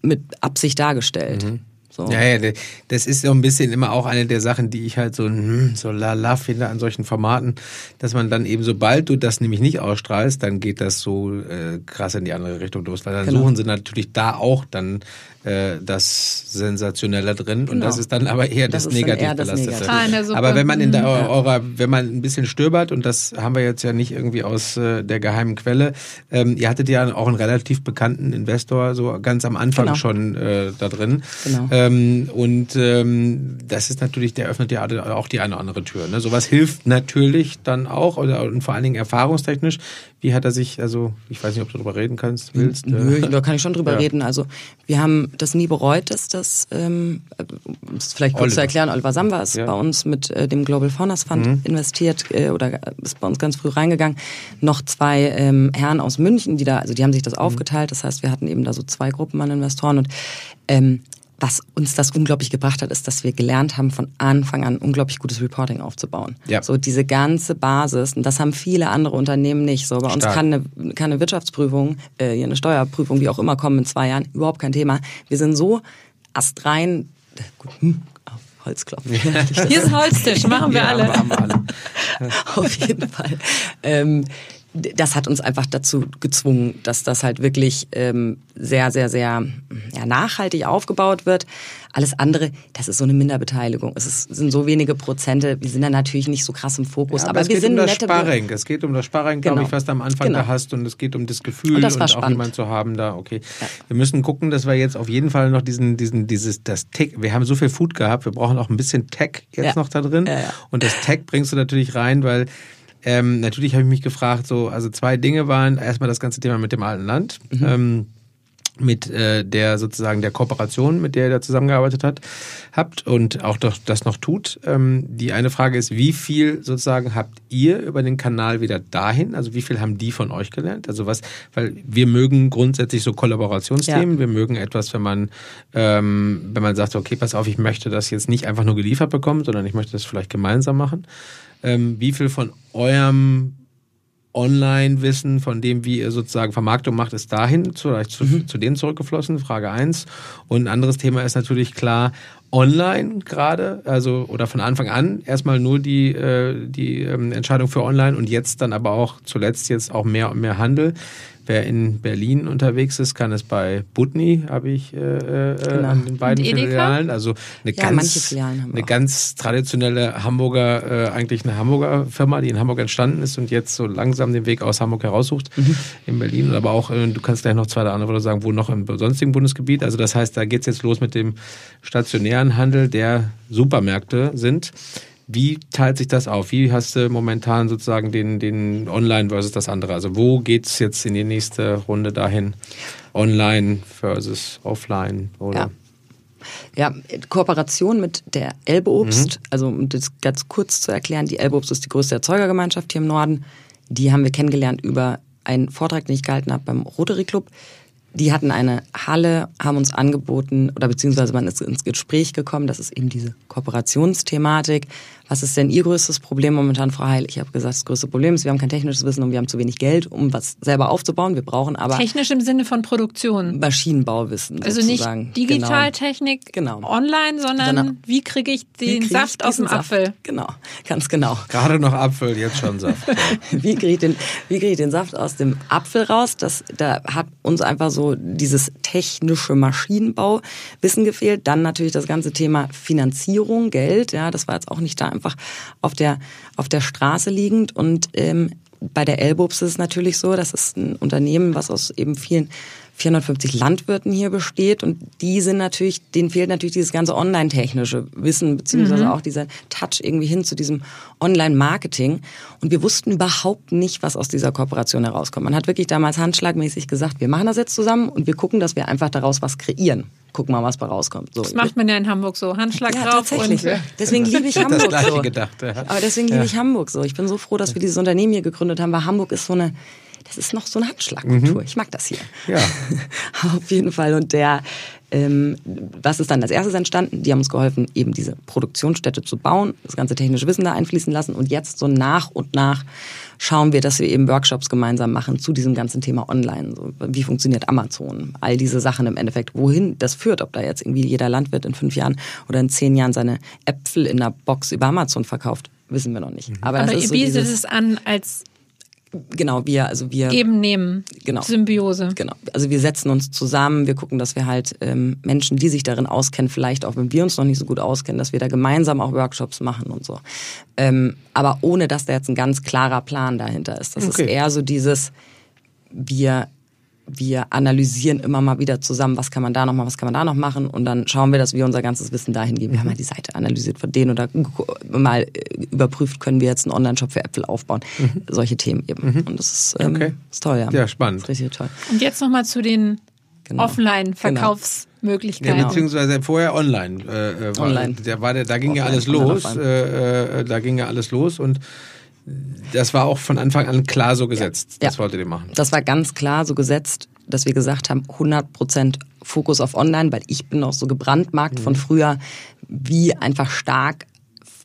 mit Absicht dargestellt. Mhm. So. Ja, ja, das ist so ein bisschen immer auch eine der Sachen, die ich halt so, hm, so la finde an solchen Formaten, dass man dann eben, sobald du das nämlich nicht ausstrahlst, dann geht das so äh, krass in die andere Richtung los, weil dann genau. suchen sie natürlich da auch dann äh, das Sensationelle drin genau. und das ist dann aber eher das, das negativ belastete. Ah, aber wenn man in der, eurer, wenn man ein bisschen stöbert und das haben wir jetzt ja nicht irgendwie aus äh, der geheimen Quelle, ähm, ihr hattet ja auch einen relativ bekannten Investor so ganz am Anfang genau. schon äh, da drin genau. ähm, und ähm, das ist natürlich, der öffnet ja auch die eine oder andere Tür. Ne? Sowas hilft natürlich dann auch oder, und vor allen Dingen erfahrungstechnisch. Wie hat er sich, also ich weiß nicht, ob du darüber reden kannst, willst. Nö, äh, da kann ich schon drüber ja. reden. Also wir haben das nie bereut, dass das, ähm, vielleicht kurz Oliver. zu erklären, Oliver Samba ist ja. bei uns mit äh, dem Global Faunus Fund mhm. investiert äh, oder ist bei uns ganz früh reingegangen. Noch zwei ähm, Herren aus München, die da, also die haben sich das mhm. aufgeteilt. Das heißt, wir hatten eben da so zwei Gruppen an Investoren und ähm, was uns das unglaublich gebracht hat, ist, dass wir gelernt haben, von Anfang an unglaublich gutes Reporting aufzubauen. Ja. So diese ganze Basis, und das haben viele andere Unternehmen nicht. So bei Stark. uns kann eine, kann eine Wirtschaftsprüfung, äh, eine Steuerprüfung, wie auch immer, kommen in zwei Jahren, überhaupt kein Thema. Wir sind so astrein, gut, hm, Holzklopfen. Hier ist Holztisch, machen wir ja, alle. Haben wir alle. Auf jeden Fall. Ähm, das hat uns einfach dazu gezwungen, dass das halt wirklich ähm, sehr, sehr, sehr ja, nachhaltig aufgebaut wird. Alles andere, das ist so eine Minderbeteiligung. Es ist, sind so wenige Prozente. Wir sind da natürlich nicht so krass im Fokus. Ja, aber, aber wir sind um das Sparring. Es geht um das Sparring, genau. glaube ich, was du am Anfang genau. da hast. Und es geht um das Gefühl und, das und auch jemanden zu haben da. Okay. Ja. Wir müssen gucken, dass wir jetzt auf jeden Fall noch diesen, diesen, dieses, das Tech, wir haben so viel Food gehabt, wir brauchen auch ein bisschen Tech jetzt noch da drin. Und das Tech bringst du natürlich rein, weil ähm, natürlich habe ich mich gefragt, so, also zwei Dinge waren erstmal das ganze Thema mit dem alten Land. Mhm. Ähm, mit äh, der sozusagen der Kooperation, mit der ihr da zusammengearbeitet hat, habt und auch doch das noch tut. Ähm, die eine Frage ist, wie viel sozusagen habt ihr über den Kanal wieder dahin? Also wie viel haben die von euch gelernt? Also was, weil wir mögen grundsätzlich so Kollaborationsthemen. Ja. Wir mögen etwas, wenn man ähm, wenn man sagt, okay, pass auf, ich möchte das jetzt nicht einfach nur geliefert bekommen, sondern ich möchte das vielleicht gemeinsam machen ähm, wie viel von eurem Online-Wissen, von dem, wie ihr sozusagen Vermarktung macht, ist dahin zu, zu, mhm. zu denen zurückgeflossen? Frage eins. Und ein anderes Thema ist natürlich klar, online gerade, also oder von Anfang an erstmal nur die, äh, die ähm, Entscheidung für online und jetzt dann aber auch zuletzt jetzt auch mehr und mehr Handel. Wer in Berlin unterwegs ist, kann es bei Butni, habe ich äh, äh, genau. an den beiden Filialen. Also eine, ja, ganz, eine ganz traditionelle Hamburger, äh, eigentlich eine Hamburger Firma, die in Hamburg entstanden ist und jetzt so langsam den Weg aus Hamburg heraussucht mhm. in Berlin. Aber auch, äh, du kannst gleich noch zwei oder andere sagen, wo noch im sonstigen Bundesgebiet. Also das heißt, da geht's jetzt los mit dem stationären Handel, der Supermärkte sind. Wie teilt sich das auf? Wie hast du momentan sozusagen den, den Online versus das andere? Also wo geht es jetzt in die nächste Runde dahin? Online versus Offline? Oder? Ja. ja Kooperation mit der Elbeobst, mhm. also um das ganz kurz zu erklären, die Elbeobst ist die größte Erzeugergemeinschaft hier im Norden. Die haben wir kennengelernt über einen Vortrag, den ich gehalten habe beim Rotary Club. Die hatten eine Halle, haben uns angeboten, oder beziehungsweise man ist ins Gespräch gekommen, das ist eben diese Kooperationsthematik, was ist denn Ihr größtes Problem momentan, Frau Heil? Ich habe gesagt, das größte Problem ist, wir haben kein technisches Wissen und wir haben zu wenig Geld, um was selber aufzubauen. Wir brauchen aber... Technisch im Sinne von Produktion. Maschinenbauwissen Also sozusagen. nicht Digitaltechnik genau. online, sondern, sondern wie kriege ich den krieg Saft aus dem Apfel? Saft? Genau, ganz genau. Gerade noch Apfel, jetzt schon Saft. wie kriege ich, den, wie krieg ich den Saft aus dem Apfel raus? Das, da hat uns einfach so dieses technische Maschinenbauwissen gefehlt. Dann natürlich das ganze Thema Finanzierung, Geld. Ja, das war jetzt auch nicht da einfach auf der, auf der Straße liegend. Und ähm, bei der Elbobs ist es natürlich so, das ist ein Unternehmen, was aus eben vielen 450 Landwirten hier besteht und die sind natürlich, denen fehlt natürlich dieses ganze online-technische Wissen beziehungsweise mhm. auch dieser Touch irgendwie hin zu diesem Online-Marketing und wir wussten überhaupt nicht, was aus dieser Kooperation herauskommt. Man hat wirklich damals handschlagmäßig gesagt, wir machen das jetzt zusammen und wir gucken, dass wir einfach daraus was kreieren gucken mal, was bei rauskommt. So. Das macht man ja in Hamburg so. Handschlag ja, drauf. Tatsächlich. Und deswegen liebe ich Hamburg das so. Gedacht, ja. Aber deswegen liebe ich Hamburg so. Ich bin so froh, dass wir dieses Unternehmen hier gegründet haben, weil Hamburg ist so eine, das ist noch so eine Handschlagkultur. Mhm. Ich mag das hier. Ja. Auf jeden Fall. Und der, ähm, was ist dann als erstes entstanden? Die haben uns geholfen, eben diese Produktionsstätte zu bauen, das ganze technische Wissen da einfließen lassen und jetzt so nach und nach schauen wir, dass wir eben Workshops gemeinsam machen zu diesem ganzen Thema Online. So, wie funktioniert Amazon? All diese Sachen im Endeffekt. Wohin das führt, ob da jetzt irgendwie jeder Landwirt in fünf Jahren oder in zehn Jahren seine Äpfel in einer Box über Amazon verkauft, wissen wir noch nicht. Aber, Aber ihr so bietet es an als Genau, wir, also wir. Geben, nehmen. Genau. Symbiose. Genau. Also wir setzen uns zusammen, wir gucken, dass wir halt ähm, Menschen, die sich darin auskennen, vielleicht auch wenn wir uns noch nicht so gut auskennen, dass wir da gemeinsam auch Workshops machen und so. Ähm, aber ohne, dass da jetzt ein ganz klarer Plan dahinter ist. Das okay. ist eher so dieses, wir wir analysieren immer mal wieder zusammen, was kann man da noch machen, was kann man da noch machen und dann schauen wir, dass wir unser ganzes Wissen dahin geben. Wir haben mal die Seite analysiert von denen oder mal äh, überprüft, können wir jetzt einen Online-Shop für Äpfel aufbauen. Mhm. Solche Themen eben. Mhm. Und das ist, ähm, okay. ist toll, ja. Ja, spannend. Das ist richtig toll. Und jetzt nochmal zu den genau. Offline-Verkaufsmöglichkeiten. Ja, beziehungsweise vorher online. Äh, war, online. Der war der, da ging Offline, ja alles los. Äh, äh, da ging ja alles los und das war auch von Anfang an klar so gesetzt. Ja. Das wolltet ihr machen. Das war ganz klar so gesetzt, dass wir gesagt haben, 100 Prozent Fokus auf Online, weil ich bin auch so gebrandmarkt mhm. von früher, wie einfach stark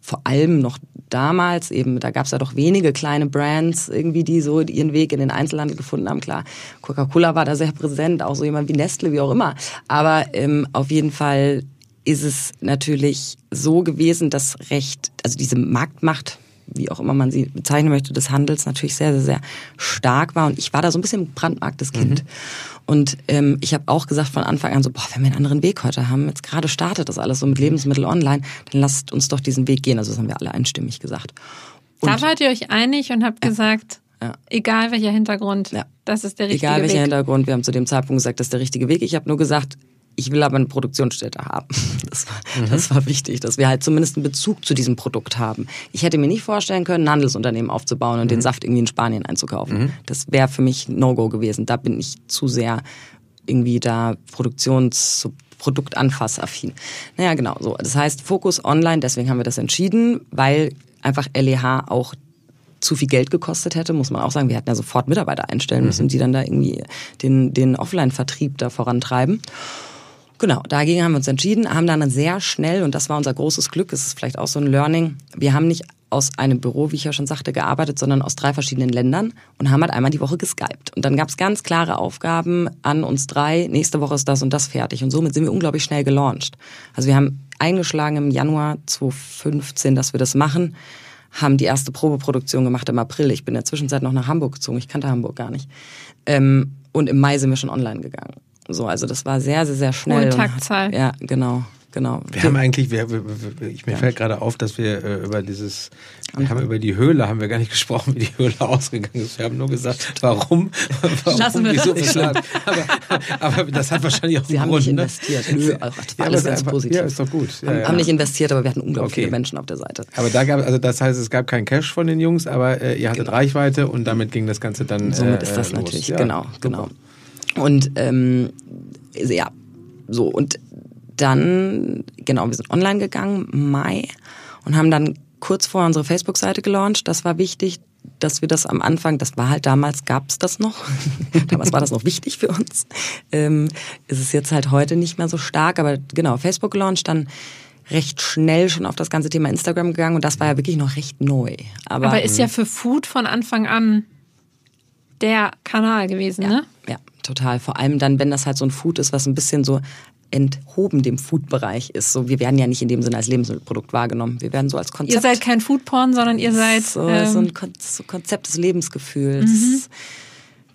vor allem noch damals eben, da gab es ja doch wenige kleine Brands irgendwie, die so ihren Weg in den Einzelhandel gefunden haben. Klar, Coca-Cola war da sehr präsent, auch so jemand wie Nestle, wie auch immer. Aber ähm, auf jeden Fall ist es natürlich so gewesen, dass recht, also diese Marktmacht wie auch immer man sie bezeichnen möchte, des Handels natürlich sehr, sehr, sehr stark war. Und ich war da so ein bisschen brandmarktes Kind. Mhm. Und ähm, ich habe auch gesagt von Anfang an so, boah, wenn wir einen anderen Weg heute haben, jetzt gerade startet das alles so mit Lebensmittel online, dann lasst uns doch diesen Weg gehen. Also das haben wir alle einstimmig gesagt. Und da wart ihr euch einig und habt ja. gesagt, ja. egal welcher Hintergrund, ja. das ist der richtige Weg. Egal welcher Weg. Hintergrund, wir haben zu dem Zeitpunkt gesagt, das ist der richtige Weg. Ich habe nur gesagt, ich will aber eine Produktionsstätte haben. Das war, mhm. das war wichtig, dass wir halt zumindest einen Bezug zu diesem Produkt haben. Ich hätte mir nicht vorstellen können, ein Handelsunternehmen aufzubauen und mhm. den Saft irgendwie in Spanien einzukaufen. Mhm. Das wäre für mich No-Go gewesen. Da bin ich zu sehr irgendwie da Produktions-, Produktanfassaffin. Naja, genau so. Das heißt, Fokus online, deswegen haben wir das entschieden, weil einfach LEH auch zu viel Geld gekostet hätte, muss man auch sagen. Wir hätten ja sofort Mitarbeiter einstellen müssen, mhm. die dann da irgendwie den, den Offline-Vertrieb da vorantreiben. Genau, dagegen haben wir uns entschieden, haben dann sehr schnell, und das war unser großes Glück, es ist vielleicht auch so ein Learning, wir haben nicht aus einem Büro, wie ich ja schon sagte, gearbeitet, sondern aus drei verschiedenen Ländern und haben halt einmal die Woche geskypt. Und dann gab es ganz klare Aufgaben an uns drei, nächste Woche ist das und das fertig. Und somit sind wir unglaublich schnell gelauncht. Also wir haben eingeschlagen im Januar 2015, dass wir das machen, haben die erste Probeproduktion gemacht im April. Ich bin in der Zwischenzeit noch nach Hamburg gezogen, ich kannte Hamburg gar nicht. Ähm, und im Mai sind wir schon online gegangen. So, also das war sehr, sehr, sehr schnell. Hohe Taktzahl. Ja, genau. Genau. Wir haben eigentlich, wir, wir, ich, mir ja. fällt gerade auf, dass wir äh, über dieses, wir haben über die Höhle, haben wir gar nicht gesprochen, wie die Höhle ausgegangen ist. Wir haben nur gesagt, warum, warum Lassen wir wieso, das. Aber, aber, das hat wahrscheinlich auch Sie einen haben Grund. nicht ne? investiert. Nö, ja, war alles ganz positiv. Ja, ist doch gut. Ja, haben, ja. haben nicht investiert, aber wir hatten unglaublich okay. viele Menschen auf der Seite. Aber da gab, also das heißt, es gab keinen Cash von den Jungs, aber äh, ihr hattet genau. Reichweite und damit ging das Ganze dann. Somit äh, ist das los. natürlich, genau, genau. Und ähm, ja, so und dann, genau, wir sind online gegangen, Mai, und haben dann kurz vor unsere Facebook-Seite gelauncht. Das war wichtig, dass wir das am Anfang, das war halt damals, gab es das noch. damals war das noch wichtig für uns. Ähm, ist es jetzt halt heute nicht mehr so stark, aber genau, Facebook gelauncht, dann recht schnell schon auf das ganze Thema Instagram gegangen und das war ja wirklich noch recht neu. Aber, aber ist ja für Food von Anfang an der Kanal gewesen, ja, ne? Ja, total. Vor allem dann, wenn das halt so ein Food ist, was ein bisschen so enthoben dem Food-Bereich ist. So, wir werden ja nicht in dem Sinne als Lebensmittelprodukt wahrgenommen. Wir werden so als Konzept. Ihr seid kein Foodporn, sondern ihr seid so, ähm, so ein Kon so Konzept des Lebensgefühls. Mhm.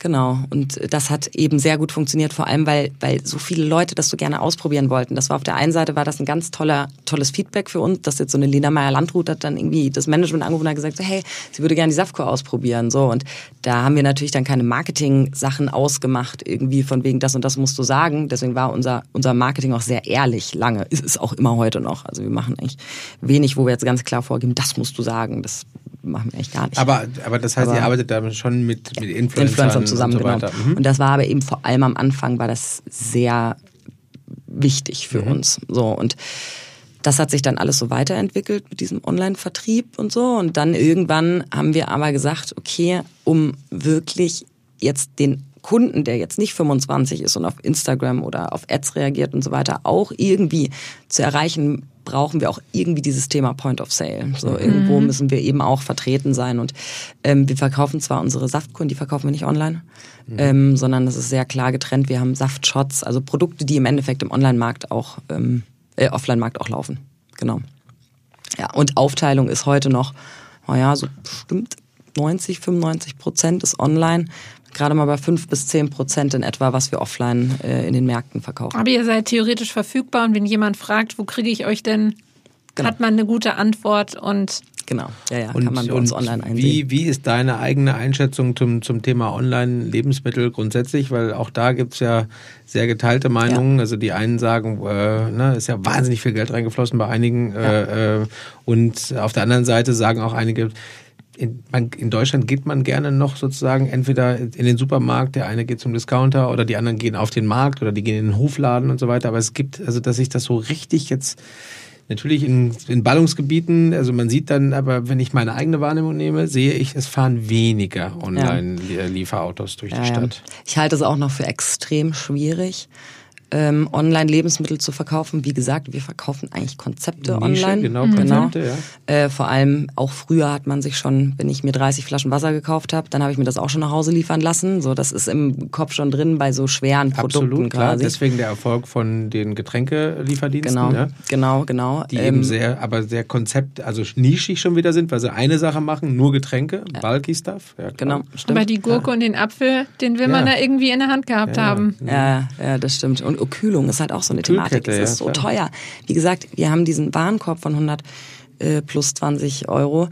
Genau. Und das hat eben sehr gut funktioniert, vor allem weil, weil so viele Leute das so gerne ausprobieren wollten. Das war auf der einen Seite war das ein ganz toller, tolles Feedback für uns, dass jetzt so eine Lena Meyer-Landrut hat dann irgendwie das Management angerufen und hat gesagt, so, hey, sie würde gerne die Safco ausprobieren. So. Und da haben wir natürlich dann keine Marketing-Sachen ausgemacht, irgendwie von wegen das und das musst du sagen. Deswegen war unser, unser Marketing auch sehr ehrlich lange. Ist es auch immer heute noch. Also wir machen eigentlich wenig, wo wir jetzt ganz klar vorgeben, das musst du sagen. Das machen wir eigentlich gar nicht. Aber, aber das heißt, Aber- ihr arbeitet da schon mit, mit Influencern, Influencern zusammen, und so genau. weiter. Mhm. Und das war aber eben vor allem am Anfang war das sehr wichtig für Mhm. uns. So und das hat sich dann alles so weiterentwickelt mit diesem Online-Vertrieb und so. Und dann irgendwann haben wir aber gesagt, okay, um wirklich jetzt den Kunden, der jetzt nicht 25 ist und auf Instagram oder auf Ads reagiert und so weiter, auch irgendwie zu erreichen, brauchen wir auch irgendwie dieses Thema Point of Sale. So irgendwo müssen wir eben auch vertreten sein. Und ähm, wir verkaufen zwar unsere Saftkunden, die verkaufen wir nicht online, ähm, sondern es ist sehr klar getrennt. Wir haben Saftshots, also Produkte, die im Endeffekt im Online-Markt auch, ähm, äh, Offline-Markt auch laufen. Genau. Ja, und Aufteilung ist heute noch, naja, so bestimmt 90, 95 Prozent ist online. Gerade mal bei 5 bis 10 Prozent in etwa, was wir offline äh, in den Märkten verkaufen. Aber ihr seid theoretisch verfügbar und wenn jemand fragt, wo kriege ich euch denn, Genau. hat man eine gute Antwort und Genau, ja, ja, Und, kann man bei uns online einsehen. Wie, wie ist deine eigene Einschätzung zum, zum Thema Online-Lebensmittel grundsätzlich? Weil auch da gibt's ja sehr geteilte Meinungen. Also die einen sagen, äh, ne, ist ja wahnsinnig viel Geld reingeflossen bei einigen. Äh, äh, und auf der anderen Seite sagen auch einige, in, man, in Deutschland geht man gerne noch sozusagen entweder in den Supermarkt, der eine geht zum Discounter oder die anderen gehen auf den Markt oder die gehen in den Hofladen und so weiter. Aber es gibt, also dass sich das so richtig jetzt Natürlich in, in Ballungsgebieten, also man sieht dann, aber wenn ich meine eigene Wahrnehmung nehme, sehe ich, es fahren weniger Online-Lieferautos durch die Ja, ja. Stadt. Ich halte es auch noch für extrem schwierig, ähm, online Lebensmittel zu verkaufen. Wie gesagt, wir verkaufen eigentlich Konzepte Nische, online. genau, Konzepte, ja. Äh, vor allem auch früher hat man sich schon, wenn ich mir 30 Flaschen Wasser gekauft habe, dann habe ich mir das auch schon nach Hause liefern lassen. So, das ist im Kopf schon drin bei so schweren Produkten Absolut, klar. quasi. Deswegen der Erfolg von den Getränkelieferdiensten, genau, ja, genau, genau. die Ähm, eben sehr, aber sehr Konzept, also nischig schon wieder sind, weil sie eine Sache machen, nur Getränke, bulky Stuff. Ja, genau, stimmt. aber die Gurke und den Apfel, den will man Ja. da irgendwie in der Hand gehabt Ja, ja. haben. Ja, ja, das stimmt. Und oh, Kühlung ist halt auch so eine Thematik. Es ist ja, so klar. teuer. Wie gesagt, wir haben diesen Warenkorb von 100 äh, plus 20 Euro.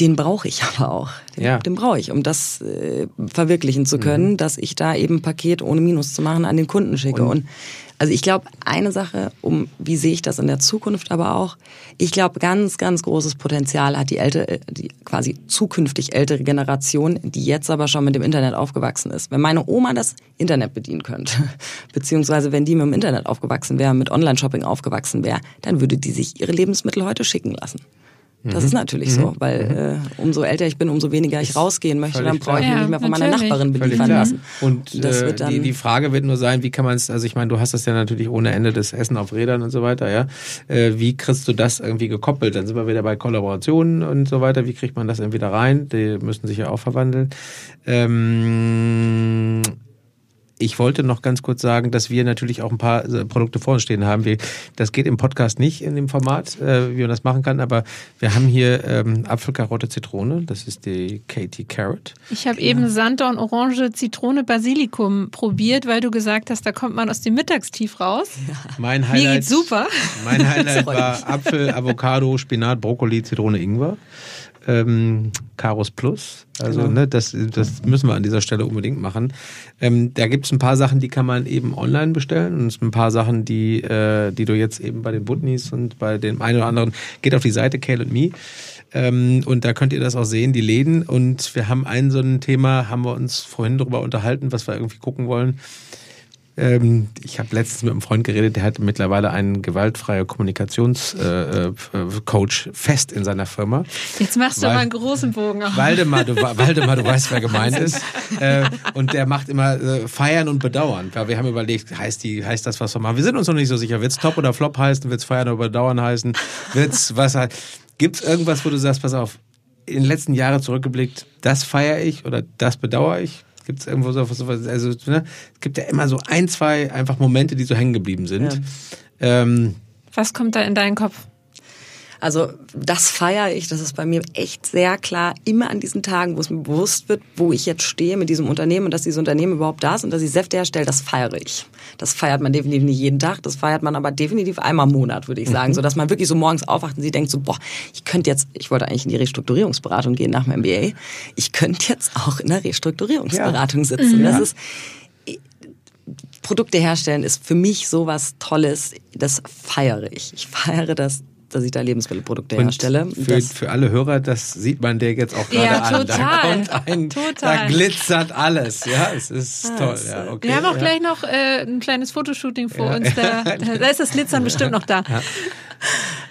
Den brauche ich aber auch. Den, Ja. den brauche ich, um das äh, verwirklichen zu können, Mhm. dass ich da eben Paket ohne Minus zu machen an den Kunden schicke. Und, also ich glaube, eine Sache, um wie sehe ich das in der Zukunft aber auch, ich glaube, ganz, ganz großes Potenzial hat die ältere, die quasi zukünftig ältere Generation, die jetzt aber schon mit dem Internet aufgewachsen ist. Wenn meine Oma das Internet bedienen könnte, beziehungsweise wenn die mit dem Internet aufgewachsen wäre, mit Online-Shopping aufgewachsen wäre, dann würde die sich ihre Lebensmittel heute schicken lassen. Das Mhm. ist natürlich so, weil äh, umso älter ich bin, umso weniger ich rausgehen möchte, völlig dann brauche ich mich nicht mehr von meiner Ja. Nachbarin beliefern lassen. Und das äh, wird dann die, die Frage wird nur sein, wie kann man es, also ich meine, du hast das ja natürlich ohne Ende, das Essen auf Rädern und so weiter, ja. Äh, wie kriegst du das irgendwie gekoppelt? Dann sind wir wieder bei Kollaborationen und so weiter. Wie kriegt man das irgendwie da rein? Die müssen sich ja auch verwandeln. Ähm, ich wollte noch ganz kurz sagen, dass wir natürlich auch ein paar äh, Produkte vor uns stehen haben. Wir, das geht im Podcast nicht in dem Format, äh, wie man das machen kann, aber wir haben hier ähm, Apfelkarotte Zitrone, das ist die Katie Carrot. Ich habe eben Sanddorn, Orange, Zitrone, Basilikum probiert, weil du gesagt hast, da kommt man aus dem Mittagstief raus. Mein Mir Highlight, geht's super. Mein Highlight war Apfel, Avocado, Spinat, Brokkoli, Zitrone, Ingwer. Ähm, Karos Plus. Also, Genau. ne, das, das müssen wir an dieser Stelle unbedingt machen. Ähm, da gibt's ein paar Sachen, die kann man eben online bestellen und es sind ein paar Sachen, die, äh, die du jetzt eben bei den Butnis und bei dem einen oder anderen, geht auf die Seite Kale Me. Ähm, und da könnt ihr das auch sehen, die Läden. Und wir haben ein so ein Thema, haben wir uns vorhin darüber unterhalten, was wir irgendwie gucken wollen. Ähm, ich habe letztens mit einem Freund geredet, der hat mittlerweile einen gewaltfreie Kommunikationscoach äh, äh, fest in seiner Firma. Jetzt machst du Weil- mal einen großen Bogen auf. Waldemar, du, Waldemar, du weißt, wer gemeint ist. Äh, und der macht immer äh, Feiern und Bedauern. Weil wir haben überlegt, heißt, die, heißt das, was wir machen? Wir sind uns noch nicht so sicher. Wird's Top oder Flop heißen? Wird's Feiern oder Bedauern heißen? Wird's was? Gibt's irgendwas, wo du sagst, pass auf, in den letzten Jahren zurückgeblickt, das feiere ich oder das bedauere ich? Gibt es irgendwo so was? Also, ne? Es gibt ja immer so ein, zwei einfach Momente, die so hängen geblieben sind. Ähm, Was kommt da in deinen Kopf? Also das feiere ich. Das ist bei mir echt sehr klar. Immer an diesen Tagen, wo es mir bewusst wird, wo ich jetzt stehe mit diesem Unternehmen und dass dieses Unternehmen überhaupt da ist und dass ich Säfte herstelle, das feiere ich. Das feiert man definitiv nicht jeden Tag. Das feiert man aber definitiv einmal im Monat, würde ich sagen. Mhm. So dass man wirklich so morgens aufwacht und sie denkt so, boah, ich könnte jetzt, ich wollte eigentlich in die Restrukturierungsberatung gehen nach meinem MBA. Ich könnte jetzt auch in der Restrukturierungsberatung ja. sitzen. Mhm. Das ist Produkte herstellen ist für mich sowas Tolles. Das feiere ich. Ich feiere das dass ich da Lebensmittelprodukte und herstelle. Für, für alle Hörer, das sieht man dir jetzt auch gerade ja, an. Total. Da kommt ein, total. da glitzert alles. Ja, es ist ah, toll. Ja, okay, Wir haben auch ja. gleich noch äh, ein kleines Fotoshooting vor ja. uns. Da, da ist das Glitzern bestimmt noch da.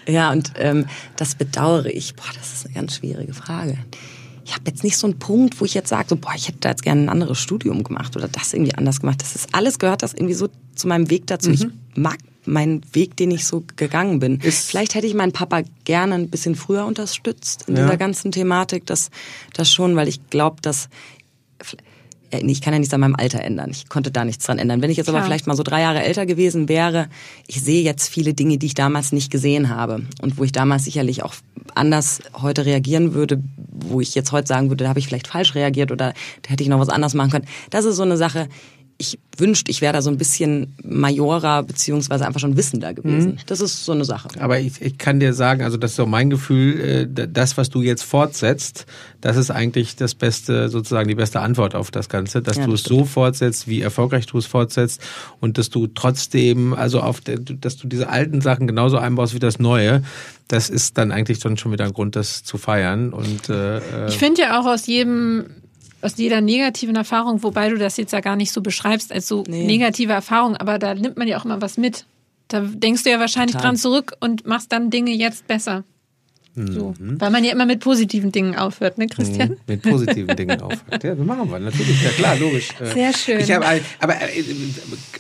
Ja, und ähm, das bedauere ich. Boah, das ist eine ganz schwierige Frage ich habe jetzt nicht so einen Punkt, wo ich jetzt sage, so, boah, ich hätte da jetzt gerne ein anderes Studium gemacht oder das irgendwie anders gemacht. Das ist alles gehört das irgendwie so zu meinem Weg dazu. Mhm. Ich mag mein Weg, den ich so gegangen bin. Ist Vielleicht hätte ich meinen Papa gerne ein bisschen früher unterstützt in ja. dieser ganzen Thematik, das, das schon, weil ich glaube, dass ich kann ja nichts an meinem Alter ändern. Ich konnte da nichts dran ändern. Wenn ich jetzt Klar. aber vielleicht mal so drei Jahre älter gewesen wäre, ich sehe jetzt viele Dinge, die ich damals nicht gesehen habe und wo ich damals sicherlich auch anders heute reagieren würde, wo ich jetzt heute sagen würde, da habe ich vielleicht falsch reagiert oder da hätte ich noch was anderes machen können. Das ist so eine Sache, ich wünschte, ich wäre da so ein bisschen majorer beziehungsweise einfach schon wissender gewesen. Mhm. Das ist so eine Sache. Aber ich, ich kann dir sagen, also das ist so mein Gefühl, äh, das, was du jetzt fortsetzt, das ist eigentlich das beste, sozusagen die beste Antwort auf das Ganze, dass ja, du es so fortsetzt, wie erfolgreich du es fortsetzt und dass du trotzdem, also auf, der, dass du diese alten Sachen genauso einbaust wie das Neue. Das ist dann eigentlich dann schon wieder ein Grund, das zu feiern. Und äh, äh ich finde ja auch aus jedem aus jeder negativen Erfahrung, wobei du das jetzt ja gar nicht so beschreibst als so nee. negative Erfahrung, aber da nimmt man ja auch immer was mit. Da denkst du ja wahrscheinlich Total. dran zurück und machst dann Dinge jetzt besser. So. Mhm. Weil man ja immer mit positiven Dingen aufhört, ne, Christian? Mhm. Mit positiven Dingen aufhört. Ja, das machen wir natürlich. Ja, klar, logisch. Äh, Sehr schön. Ich hab, aber äh,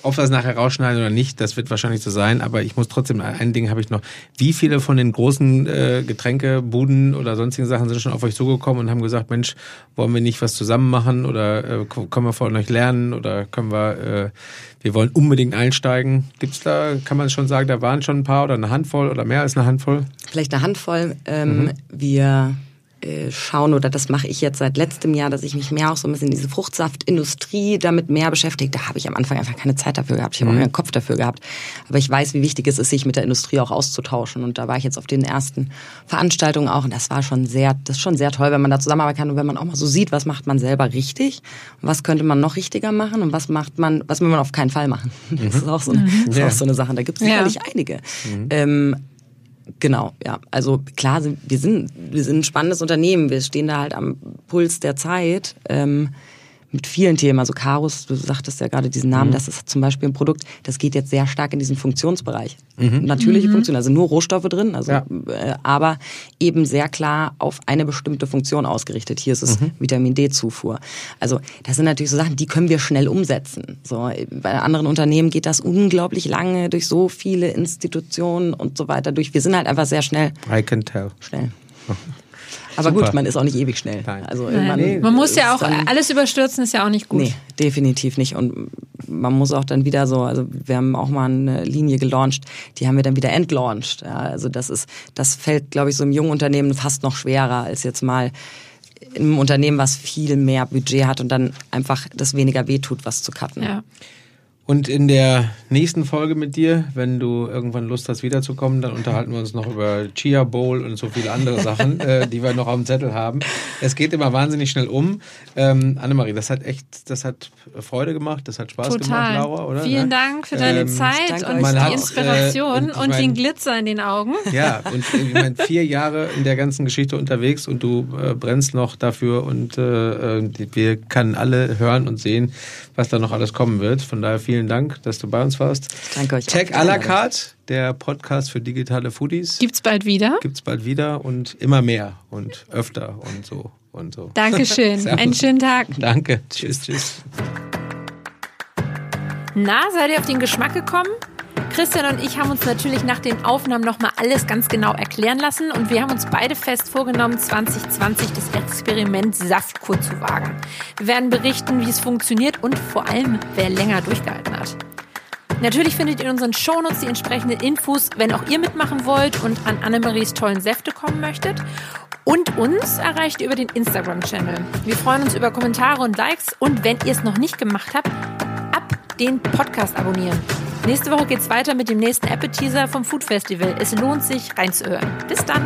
ob wir es nachher rausschneiden oder nicht, das wird wahrscheinlich so sein. Aber ich muss trotzdem, ein Ding habe ich noch. Wie viele von den großen äh, Getränkebuden oder sonstigen Sachen sind schon auf euch zugekommen und haben gesagt, Mensch, wollen wir nicht was zusammen machen oder äh, können wir von euch lernen oder können wir äh, wir wollen unbedingt einsteigen. Gibt's da, kann man schon sagen, da waren schon ein paar oder eine Handvoll oder mehr als eine Handvoll? Vielleicht eine Handvoll. Ähm, mhm. Wir äh, schauen, oder das mache ich jetzt seit letztem Jahr, dass ich mich mehr auch so ein bisschen in diese Fruchtsaftindustrie damit mehr beschäftigt. Da habe ich am Anfang einfach keine Zeit dafür gehabt. Ich habe mhm. auch keinen Kopf dafür gehabt. Aber ich weiß, wie wichtig es ist, sich mit der Industrie auch auszutauschen. Und da war ich jetzt auf den ersten Veranstaltungen auch. Und das war schon sehr, das ist schon sehr toll, wenn man da zusammenarbeiten kann und wenn man auch mal so sieht, was macht man selber richtig und was könnte man noch richtiger machen und was macht man, was will man auf keinen Fall machen. Das ist auch so, mhm. das ist auch so eine Sache. Da gibt es sicherlich ja. einige. Mhm. Ähm, Genau, ja. Also klar, wir sind, wir sind ein spannendes Unternehmen. Wir stehen da halt am Puls der Zeit. Ähm, mit vielen Themen. Also Karus, du sagtest ja gerade diesen Namen, mhm. das ist zum Beispiel ein Produkt, das geht jetzt sehr stark in diesen Funktionsbereich. Mhm. Natürliche mhm. Funktion, also nur Rohstoffe drin, also ja. äh, aber eben sehr klar auf eine bestimmte Funktion ausgerichtet. Hier ist es mhm. Vitamin D-Zufuhr. Also das sind natürlich so Sachen, die können wir schnell umsetzen. So bei anderen Unternehmen geht das unglaublich lange durch so viele Institutionen und so weiter durch. Wir sind halt einfach sehr schnell. I can tell. Schnell. Aber Super. gut, man ist auch nicht ewig schnell. Nein. Also Nein. Nee, man muss ja auch, alles überstürzen ist ja auch nicht gut. Nee, definitiv nicht. Und man muss auch dann wieder so, also wir haben auch mal eine Linie gelauncht, die haben wir dann wieder entlauncht. Ja, also das ist, das fällt, glaube ich, so im jungen Unternehmen fast noch schwerer als jetzt mal in einem Unternehmen, was viel mehr Budget hat und dann einfach das weniger wehtut, was zu cutten. Ja. Und in der nächsten Folge mit dir, wenn du irgendwann Lust hast, wiederzukommen, dann unterhalten wir uns noch über Chia Bowl und so viele andere Sachen, äh, die wir noch auf dem Zettel haben. Es geht immer wahnsinnig schnell um. Ähm, Annemarie, das hat echt, das hat Freude gemacht, das hat Spaß Total. gemacht, Laura, oder? Vielen Dank für deine ähm, Zeit und die hat, Inspiration äh, und, und mein, den Glitzer in den Augen. Ja, und ich meine, vier Jahre in der ganzen Geschichte unterwegs und du äh, brennst noch dafür und äh, äh wir können alle hören und sehen, was da noch alles kommen wird. Von daher vielen Dank, dass du bei uns warst. Danke euch. Tech à la carte, der Podcast für digitale Foodies. Gibt's bald wieder? Gibt's bald wieder und immer mehr und öfter und so und so. Dankeschön. Einen schönen Tag. Danke. Tschüss, tschüss. Na, seid ihr auf den Geschmack gekommen? Christian und ich haben uns natürlich nach den Aufnahmen nochmal alles ganz genau erklären lassen und wir haben uns beide fest vorgenommen, 2020 das Experiment Saftkur zu wagen. Wir werden berichten, wie es funktioniert und vor allem, wer länger durchgehalten hat. Natürlich findet ihr in unseren Shownotes die entsprechenden Infos, wenn auch ihr mitmachen wollt und an Annemaries tollen Säfte kommen möchtet. Und uns erreicht ihr über den Instagram-Channel. Wir freuen uns über Kommentare und Likes und wenn ihr es noch nicht gemacht habt, ab den Podcast abonnieren. Nächste Woche geht's weiter mit dem nächsten Appetizer vom Food Festival. Es lohnt sich reinzuhören. Bis dann!